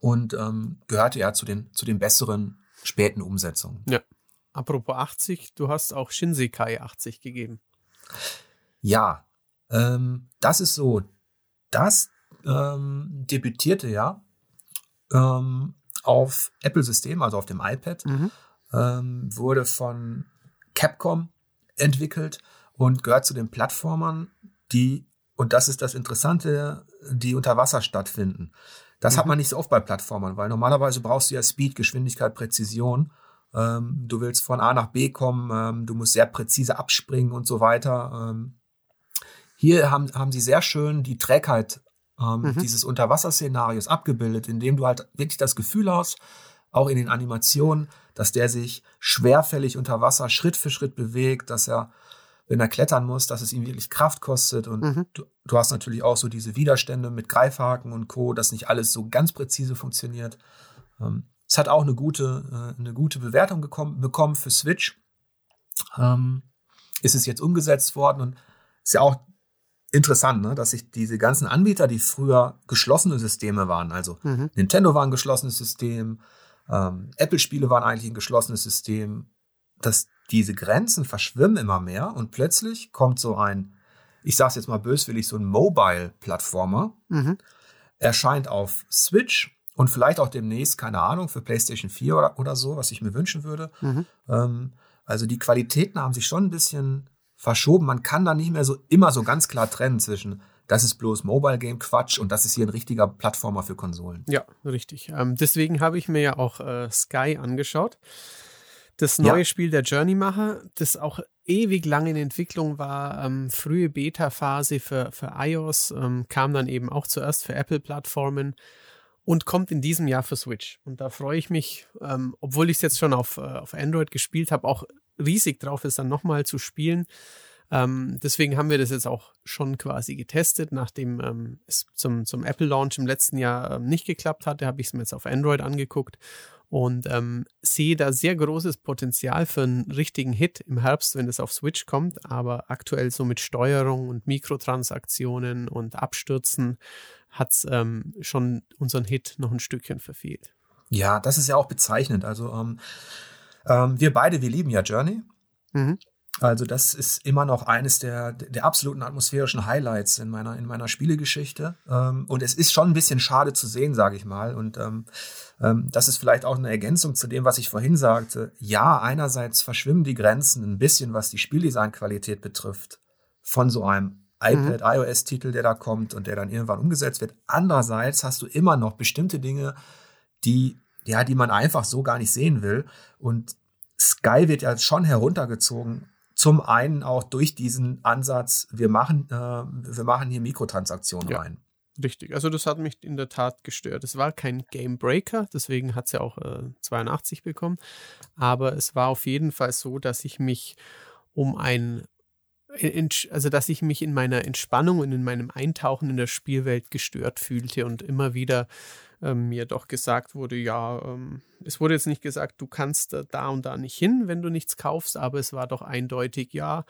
und ähm, gehörte ja zu den, zu den besseren späten Umsetzungen. Ja. Apropos 80, du hast auch Shinsekai 80 gegeben. Ja, ähm, das ist so. Das ähm, debütierte ja ähm, auf Apple-System, also auf dem iPad, mhm. ähm, wurde von Capcom entwickelt und gehört zu den Plattformern, die, und das ist das Interessante, die unter Wasser stattfinden. Das mhm. hat man nicht so oft bei Plattformern, weil normalerweise brauchst du ja Speed, Geschwindigkeit, Präzision. Ähm, du willst von A nach B kommen, ähm, du musst sehr präzise abspringen und so weiter. Ähm, hier haben, haben sie sehr schön die Trägheit ähm, mhm. dieses Unterwasserszenarios abgebildet, indem du halt wirklich das Gefühl hast, auch in den Animationen, dass der sich schwerfällig unter Wasser Schritt für Schritt bewegt, dass er wenn er klettern muss, dass es ihm wirklich Kraft kostet. Und mhm. du, du, hast natürlich auch so diese Widerstände mit Greifhaken und Co., dass nicht alles so ganz präzise funktioniert. Ähm, es hat auch eine gute, äh, eine gute Bewertung gekommen, bekommen für Switch. Ähm, ist es jetzt umgesetzt worden und ist ja auch interessant, ne, dass sich diese ganzen Anbieter, die früher geschlossene Systeme waren, also mhm. Nintendo war ein geschlossenes System, ähm, Apple-Spiele waren eigentlich ein geschlossenes System, dass diese Grenzen verschwimmen immer mehr und plötzlich kommt so ein, ich sag's jetzt mal böswillig, so ein Mobile-Plattformer, mhm. erscheint auf Switch und vielleicht auch demnächst, keine Ahnung, für PlayStation 4 oder, oder so, was ich mir wünschen würde. Mhm. Ähm, also die Qualitäten haben sich schon ein bisschen verschoben. Man kann da nicht mehr so immer so ganz klar trennen zwischen das ist bloß Mobile Game Quatsch und das ist hier ein richtiger Plattformer für Konsolen. Ja, richtig. Ähm, deswegen habe ich mir ja auch äh, Sky angeschaut. Das neue ja. Spiel der Journey-Macher, das auch ewig lang in Entwicklung war, ähm, frühe Beta-Phase für, für iOS, ähm, kam dann eben auch zuerst für Apple-Plattformen und kommt in diesem Jahr für Switch. Und da freue ich mich, ähm, obwohl ich es jetzt schon auf, äh, auf Android gespielt habe, auch riesig drauf, es dann nochmal zu spielen. Ähm, deswegen haben wir das jetzt auch schon quasi getestet. Nachdem ähm, es zum, zum Apple Launch im letzten Jahr ähm, nicht geklappt hatte, habe ich es mir jetzt auf Android angeguckt und ähm, sehe da sehr großes Potenzial für einen richtigen Hit im Herbst, wenn es auf Switch kommt. Aber aktuell so mit Steuerung und Mikrotransaktionen und Abstürzen hat es ähm, schon unseren Hit noch ein Stückchen verfehlt. Ja, das ist ja auch bezeichnend. Also ähm, ähm, wir beide, wir lieben ja Journey. Mhm. Also das ist immer noch eines der, der absoluten atmosphärischen Highlights in meiner, in meiner Spielegeschichte. Ähm, und es ist schon ein bisschen schade zu sehen, sage ich mal. Und ähm, ähm, das ist vielleicht auch eine Ergänzung zu dem, was ich vorhin sagte. Ja, einerseits verschwimmen die Grenzen ein bisschen, was die Spieldesignqualität betrifft, von so einem iPad, mhm. iOS-Titel, der da kommt und der dann irgendwann umgesetzt wird. Andererseits hast du immer noch bestimmte Dinge, die, ja, die man einfach so gar nicht sehen will. Und Sky wird ja schon heruntergezogen. Zum einen auch durch diesen Ansatz, wir machen, äh, wir machen hier Mikrotransaktionen ja. rein. Richtig, also das hat mich in der Tat gestört. Es war kein Game Breaker, deswegen hat es ja auch äh, 82 bekommen. Aber es war auf jeden Fall so, dass ich mich um ein, also dass ich mich in meiner Entspannung und in meinem Eintauchen in der Spielwelt gestört fühlte und immer wieder ähm, mir doch gesagt wurde, ja, ähm, es wurde jetzt nicht gesagt, du kannst äh, da und da nicht hin, wenn du nichts kaufst, aber es war doch eindeutig, ja,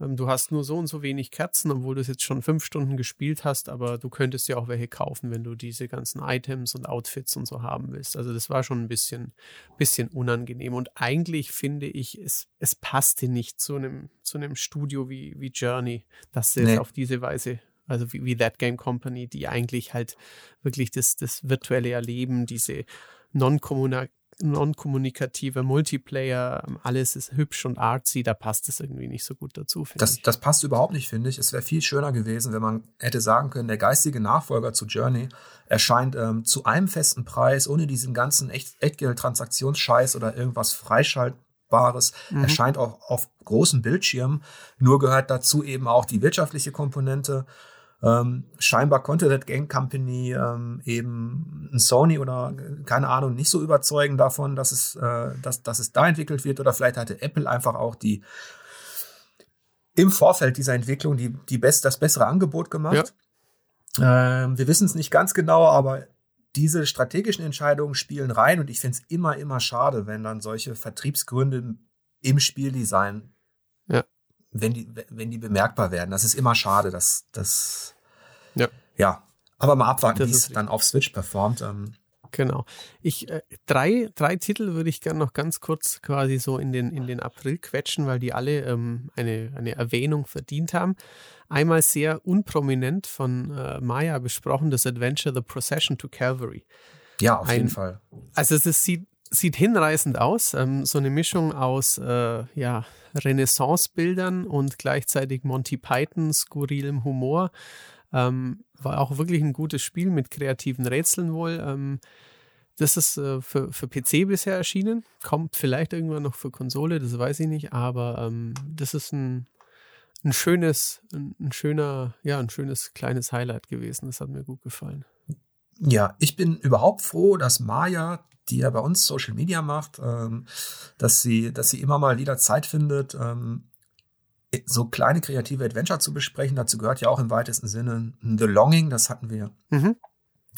ähm, du hast nur so und so wenig Kerzen, obwohl du es jetzt schon fünf Stunden gespielt hast, aber du könntest ja auch welche kaufen, wenn du diese ganzen Items und Outfits und so haben willst. Also das war schon ein bisschen, bisschen unangenehm. Und eigentlich finde ich, es, es passte nicht zu einem, zu einem Studio wie, wie Journey, dass sie nee. es auf diese Weise also wie, wie That Game Company, die eigentlich halt wirklich das, das virtuelle Erleben, diese non-kommunikative Multiplayer, alles ist hübsch und artsy, da passt es irgendwie nicht so gut dazu, das, ich. Das passt überhaupt nicht, finde ich. Es wäre viel schöner gewesen, wenn man hätte sagen können, der geistige Nachfolger zu Journey erscheint ähm, zu einem festen Preis, ohne diesen ganzen Echt Echtgeld-Transaktionsscheiß oder irgendwas freischaltbares, mhm. erscheint auch auf großen Bildschirmen. Nur gehört dazu eben auch die wirtschaftliche Komponente ähm, scheinbar konnte das Game Company ähm, eben Sony oder keine Ahnung nicht so überzeugen davon, dass es, äh, dass, dass es da entwickelt wird oder vielleicht hatte Apple einfach auch die im Vorfeld dieser Entwicklung die, die best, das bessere Angebot gemacht. Ja. Ähm, wir wissen es nicht ganz genau, aber diese strategischen Entscheidungen spielen rein und ich finde es immer, immer schade, wenn dann solche Vertriebsgründe im Spieldesign ja wenn die, wenn die bemerkbar werden. Das ist immer schade, dass das. Ja. Ja. Aber mal abwarten, wie es dann auf Switch performt. Ähm. Genau. Ich äh, drei, drei Titel würde ich gerne noch ganz kurz quasi so in den, in den April quetschen, weil die alle ähm, eine, eine Erwähnung verdient haben. Einmal sehr unprominent von äh, Maya besprochen, das Adventure The Procession to Calvary. Ja, auf Ein, jeden Fall. Also es sieht, sieht hinreißend aus. Ähm, so eine Mischung aus äh, ja, Renaissance-Bildern und gleichzeitig Monty Python, skurrilem Humor. Ähm, war auch wirklich ein gutes Spiel mit kreativen Rätseln wohl. Ähm, das ist äh, für, für PC bisher erschienen. Kommt vielleicht irgendwann noch für Konsole, das weiß ich nicht, aber ähm, das ist ein, ein schönes, ein, ein, schöner, ja, ein schönes kleines Highlight gewesen. Das hat mir gut gefallen. Ja, ich bin überhaupt froh, dass Maya die ja bei uns Social Media macht, ähm, dass sie, dass sie immer mal wieder Zeit findet, ähm, so kleine kreative Adventure zu besprechen. Dazu gehört ja auch im weitesten Sinne The Longing, das hatten wir mhm.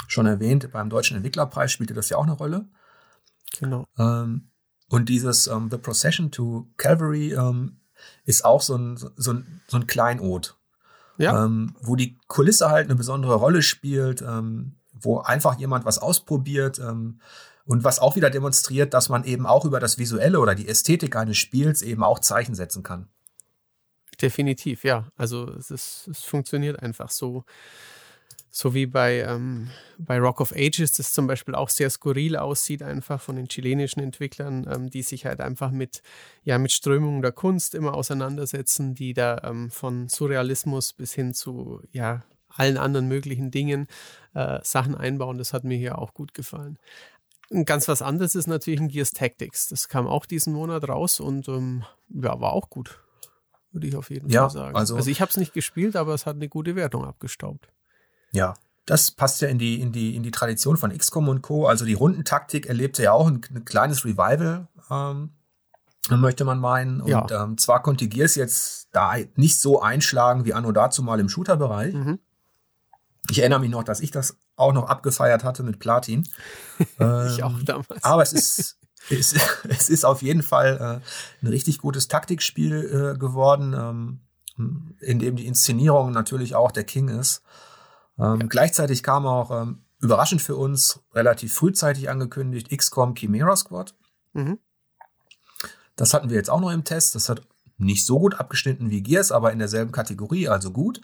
schon erwähnt. Beim Deutschen Entwicklerpreis spielte das ja auch eine Rolle. Genau. Ähm, und dieses ähm, The Procession to Calvary ähm, ist auch so ein, so ein, so ein Kleinod. Ja. Ähm, wo die Kulisse halt eine besondere Rolle spielt, wo einfach jemand was ausprobiert, ähm, und was auch wieder demonstriert, dass man eben auch über das Visuelle oder die Ästhetik eines Spiels eben auch Zeichen setzen kann. Definitiv, ja. Also es, ist, es funktioniert einfach so. So wie bei, ähm, bei Rock of Ages, das zum Beispiel auch sehr skurril aussieht, einfach von den chilenischen Entwicklern, ähm, die sich halt einfach mit, ja, mit Strömungen der Kunst immer auseinandersetzen, die da ähm, von Surrealismus bis hin zu ja, allen anderen möglichen Dingen äh, Sachen einbauen. Das hat mir hier auch gut gefallen. Ganz was anderes ist natürlich ein Gears Tactics. Das kam auch diesen Monat raus und ähm, ja, war auch gut. Würde ich auf jeden ja, Fall sagen. Also, also ich habe es nicht gespielt, aber es hat eine gute Wertung abgestaubt. Ja, das passt ja in die, in die, in die Tradition von XCOM und Co. Also die Rundentaktik erlebte ja auch ein, ein kleines Revival, ähm, möchte man meinen. Und ja. ähm, zwar konnte Gears jetzt da nicht so einschlagen wie Anno dazu mal im Shooter-Bereich. Mhm. Ich erinnere mich noch, dass ich das auch noch abgefeiert hatte mit Platin. ich auch ähm, damals. Aber es ist, es, es ist auf jeden Fall äh, ein richtig gutes Taktikspiel äh, geworden, ähm, in dem die Inszenierung natürlich auch der King ist. Ähm, ja. Gleichzeitig kam auch ähm, überraschend für uns relativ frühzeitig angekündigt XCOM Chimera Squad. Mhm. Das hatten wir jetzt auch noch im Test. Das hat nicht so gut abgeschnitten wie Gears, aber in derselben Kategorie, also gut.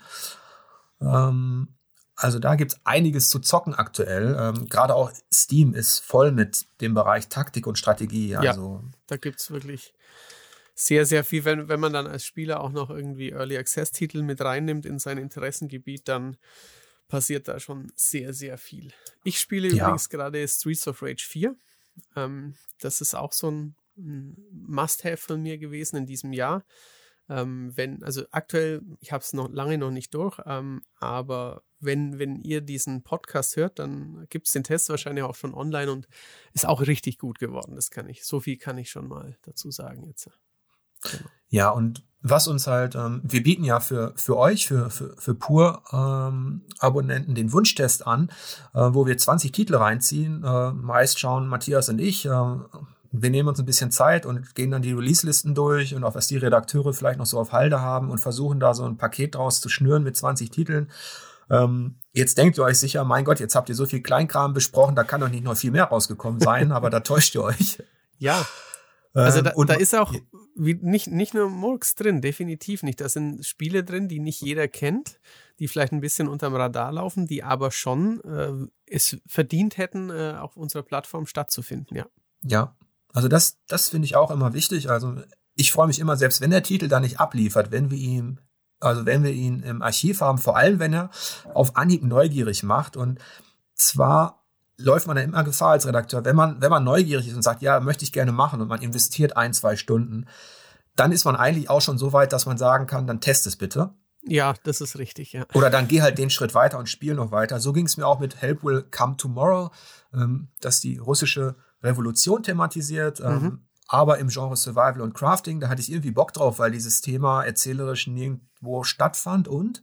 Ähm, also da gibt's einiges zu zocken aktuell. Ähm, Gerade auch Steam ist voll mit dem Bereich Taktik und Strategie. Also ja, da gibt's wirklich sehr, sehr viel. Wenn, wenn man dann als Spieler auch noch irgendwie Early Access-Titel mit reinnimmt in sein Interessengebiet, dann passiert da schon sehr, sehr viel. Ich spiele ja. übrigens gerade Streets of Rage 4. Ähm, das ist auch so ein, ein Must-Have von mir gewesen in diesem Jahr. Ähm, wenn, also aktuell, ich habe es noch lange noch nicht durch, ähm, aber wenn, wenn ihr diesen Podcast hört, dann gibt es den Test wahrscheinlich auch schon online und ist auch richtig gut geworden. Das kann ich, so viel kann ich schon mal dazu sagen jetzt. Genau. Ja, und was uns halt, ähm, wir bieten ja für, für euch, für, für, für Pur-Abonnenten ähm, den Wunschtest an, äh, wo wir 20 Titel reinziehen. Äh, meist schauen Matthias und ich, äh, wir nehmen uns ein bisschen Zeit und gehen dann die Release-Listen durch und auch was die Redakteure vielleicht noch so auf Halde haben und versuchen da so ein Paket draus zu schnüren mit 20 Titeln. Ähm, jetzt denkt ihr euch sicher, mein Gott, jetzt habt ihr so viel Kleinkram besprochen, da kann doch nicht noch viel mehr rausgekommen sein, aber da täuscht ihr euch. Ja. Also da, ähm, da ist auch nicht, nicht nur Murks drin, definitiv nicht. Da sind Spiele drin, die nicht jeder kennt, die vielleicht ein bisschen unterm Radar laufen, die aber schon äh, es verdient hätten, äh, auf unserer Plattform stattzufinden, ja. Ja, also das, das finde ich auch immer wichtig. Also ich freue mich immer, selbst wenn der Titel da nicht abliefert, wenn wir ihn, also wenn wir ihn im Archiv haben, vor allem wenn er auf Anhieb neugierig macht. Und zwar läuft man ja immer Gefahr als Redakteur, wenn man, wenn man neugierig ist und sagt, ja, möchte ich gerne machen und man investiert ein, zwei Stunden, dann ist man eigentlich auch schon so weit, dass man sagen kann, dann test es bitte. Ja, das ist richtig, ja. Oder dann geh halt den Schritt weiter und spiel noch weiter. So ging es mir auch mit Help Will Come Tomorrow, ähm, dass die russische Revolution thematisiert, ähm, mhm. aber im Genre Survival und Crafting. Da hatte ich irgendwie Bock drauf, weil dieses Thema erzählerisch nirgendwo stattfand und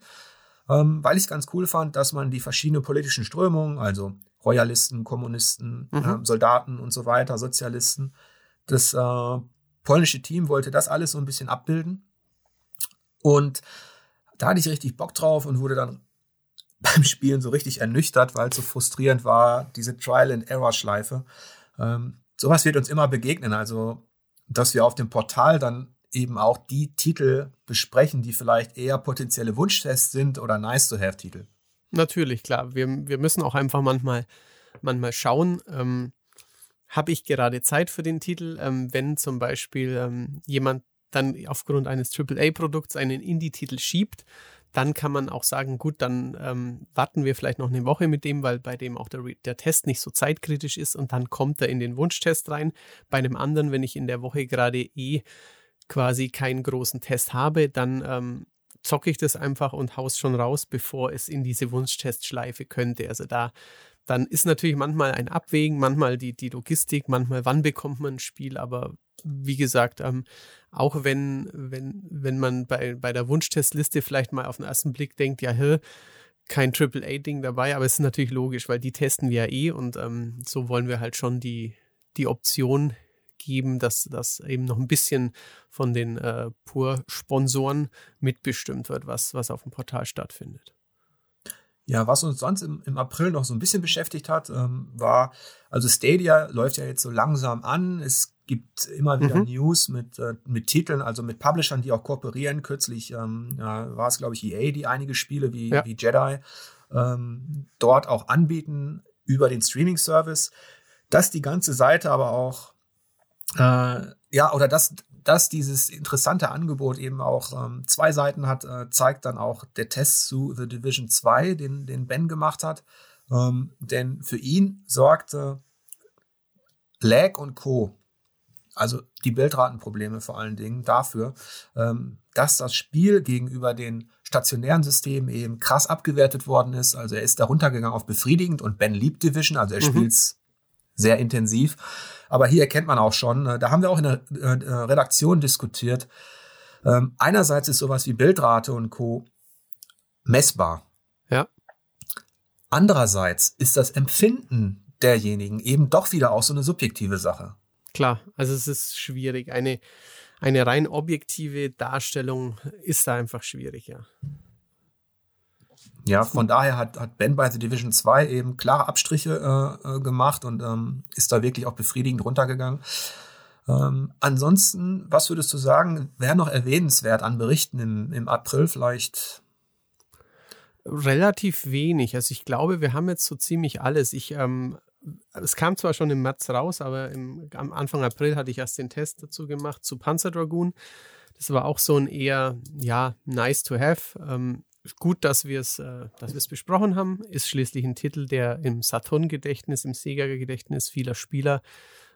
ähm, weil ich es ganz cool fand, dass man die verschiedenen politischen Strömungen, also Royalisten, Kommunisten, mhm. äh, Soldaten und so weiter, Sozialisten, das äh, polnische Team wollte das alles so ein bisschen abbilden. Und da hatte ich richtig Bock drauf und wurde dann beim Spielen so richtig ernüchtert, weil es so frustrierend war, diese Trial-and-Error-Schleife. Ähm, sowas wird uns immer begegnen. Also, dass wir auf dem Portal dann eben auch die Titel besprechen, die vielleicht eher potenzielle Wunschtests sind oder Nice-to-Have-Titel. Natürlich, klar. Wir, wir müssen auch einfach manchmal, manchmal schauen, ähm, habe ich gerade Zeit für den Titel, ähm, wenn zum Beispiel ähm, jemand dann aufgrund eines AAA-Produkts einen Indie-Titel schiebt dann kann man auch sagen, gut, dann ähm, warten wir vielleicht noch eine Woche mit dem, weil bei dem auch der, der Test nicht so zeitkritisch ist und dann kommt er in den Wunschtest rein. Bei einem anderen, wenn ich in der Woche gerade eh quasi keinen großen Test habe, dann ähm, zocke ich das einfach und haus schon raus, bevor es in diese Wunschtestschleife könnte. Also da dann ist natürlich manchmal ein Abwägen, manchmal die, die Logistik, manchmal wann bekommt man ein Spiel, aber wie gesagt, ähm, auch wenn, wenn, wenn man bei, bei der Wunschtestliste vielleicht mal auf den ersten Blick denkt, ja, hä, kein AAA-Ding dabei, aber es ist natürlich logisch, weil die testen wir ja eh. Und ähm, so wollen wir halt schon die, die Option geben, dass das eben noch ein bisschen von den äh, Pur-Sponsoren mitbestimmt wird, was, was auf dem Portal stattfindet. Ja, was uns sonst im, im April noch so ein bisschen beschäftigt hat, ähm, war, also Stadia läuft ja jetzt so langsam an. Es gibt immer wieder mhm. News mit, äh, mit Titeln, also mit Publishern, die auch kooperieren. Kürzlich ähm, ja, war es, glaube ich, EA, die einige Spiele wie, ja. wie Jedi ähm, dort auch anbieten über den Streaming-Service. Dass die ganze Seite aber auch, äh, ja, oder dass dass dieses interessante Angebot eben auch ähm, zwei Seiten hat, äh, zeigt dann auch der Test zu The Division 2, den, den Ben gemacht hat. Ähm, denn für ihn sorgte Lag und Co., also die Bildratenprobleme vor allen Dingen, dafür, ähm, dass das Spiel gegenüber den stationären Systemen eben krass abgewertet worden ist. Also er ist da runtergegangen auf befriedigend und Ben liebt Division, also er mhm. spielt es sehr intensiv. Aber hier erkennt man auch schon, äh, da haben wir auch in der äh, äh, Redaktion diskutiert. Ähm, einerseits ist sowas wie Bildrate und Co. messbar. Ja. Andererseits ist das Empfinden derjenigen eben doch wieder auch so eine subjektive Sache. Klar, also es ist schwierig. Eine, eine rein objektive Darstellung ist da einfach schwierig, ja. Ja, von daher hat, hat Ben bei The Division 2 eben klare Abstriche äh, äh, gemacht und ähm, ist da wirklich auch befriedigend runtergegangen. Ähm, ansonsten, was würdest du sagen, wäre noch erwähnenswert an Berichten im, im April vielleicht? Relativ wenig. Also ich glaube, wir haben jetzt so ziemlich alles. Ich, ähm, es kam zwar schon im März raus, aber im, am Anfang April hatte ich erst den Test dazu gemacht zu Panzer Dragoon. Das war auch so ein eher, ja, nice to have. Ähm, gut, dass wir es äh, dass wir es besprochen haben. Ist schließlich ein Titel, der im Saturn-Gedächtnis, im Sega-Gedächtnis vieler Spieler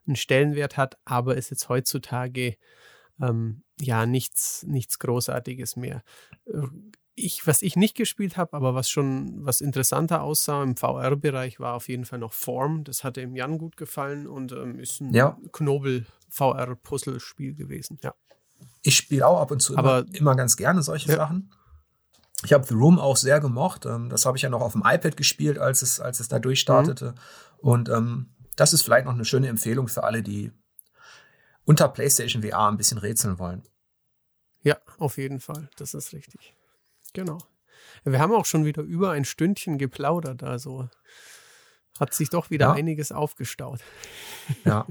einen Stellenwert hat, aber ist jetzt heutzutage ähm, ja nichts, nichts Großartiges mehr. Äh, ich, was ich nicht gespielt habe, aber was schon was interessanter aussah im VR-Bereich, war auf jeden Fall noch Form. Das hatte im Jan gut gefallen und ähm, ist ein ja. Knobel-VR-Puzzle-Spiel gewesen. Ja. Ich spiele auch ab und zu aber, immer, immer ganz gerne solche ja. Sachen. Ich habe The Room auch sehr gemocht. Ähm, das habe ich ja noch auf dem iPad gespielt, als es, als es da durchstartete. Mhm. Und ähm, das ist vielleicht noch eine schöne Empfehlung für alle, die unter PlayStation VR ein bisschen rätseln wollen. Ja, auf jeden Fall. Das ist richtig. Genau. Wir haben auch schon wieder über ein Stündchen geplaudert, also hat sich doch wieder ja. einiges aufgestaut. Ja.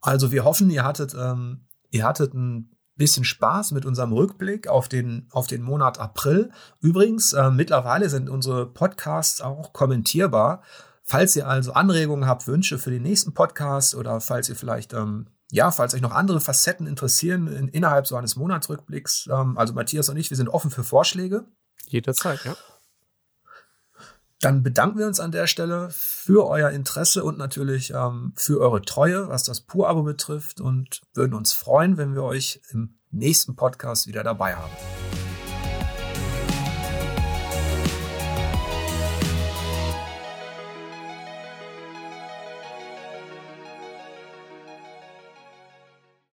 Also wir hoffen, ihr hattet, ähm, ihr hattet ein bisschen Spaß mit unserem Rückblick auf den, auf den Monat April. Übrigens, äh, mittlerweile sind unsere Podcasts auch kommentierbar. Falls ihr also Anregungen habt, Wünsche für den nächsten Podcast oder falls ihr vielleicht, ähm, ja, falls euch noch andere Facetten interessieren in, innerhalb so eines Monatsrückblicks, ähm, also Matthias und ich, wir sind offen für Vorschläge. Jederzeit, ja. Dann bedanken wir uns an der Stelle für euer Interesse und natürlich ähm, für eure Treue, was das Pur-Abo betrifft und würden uns freuen, wenn wir euch im nächsten Podcast wieder dabei haben.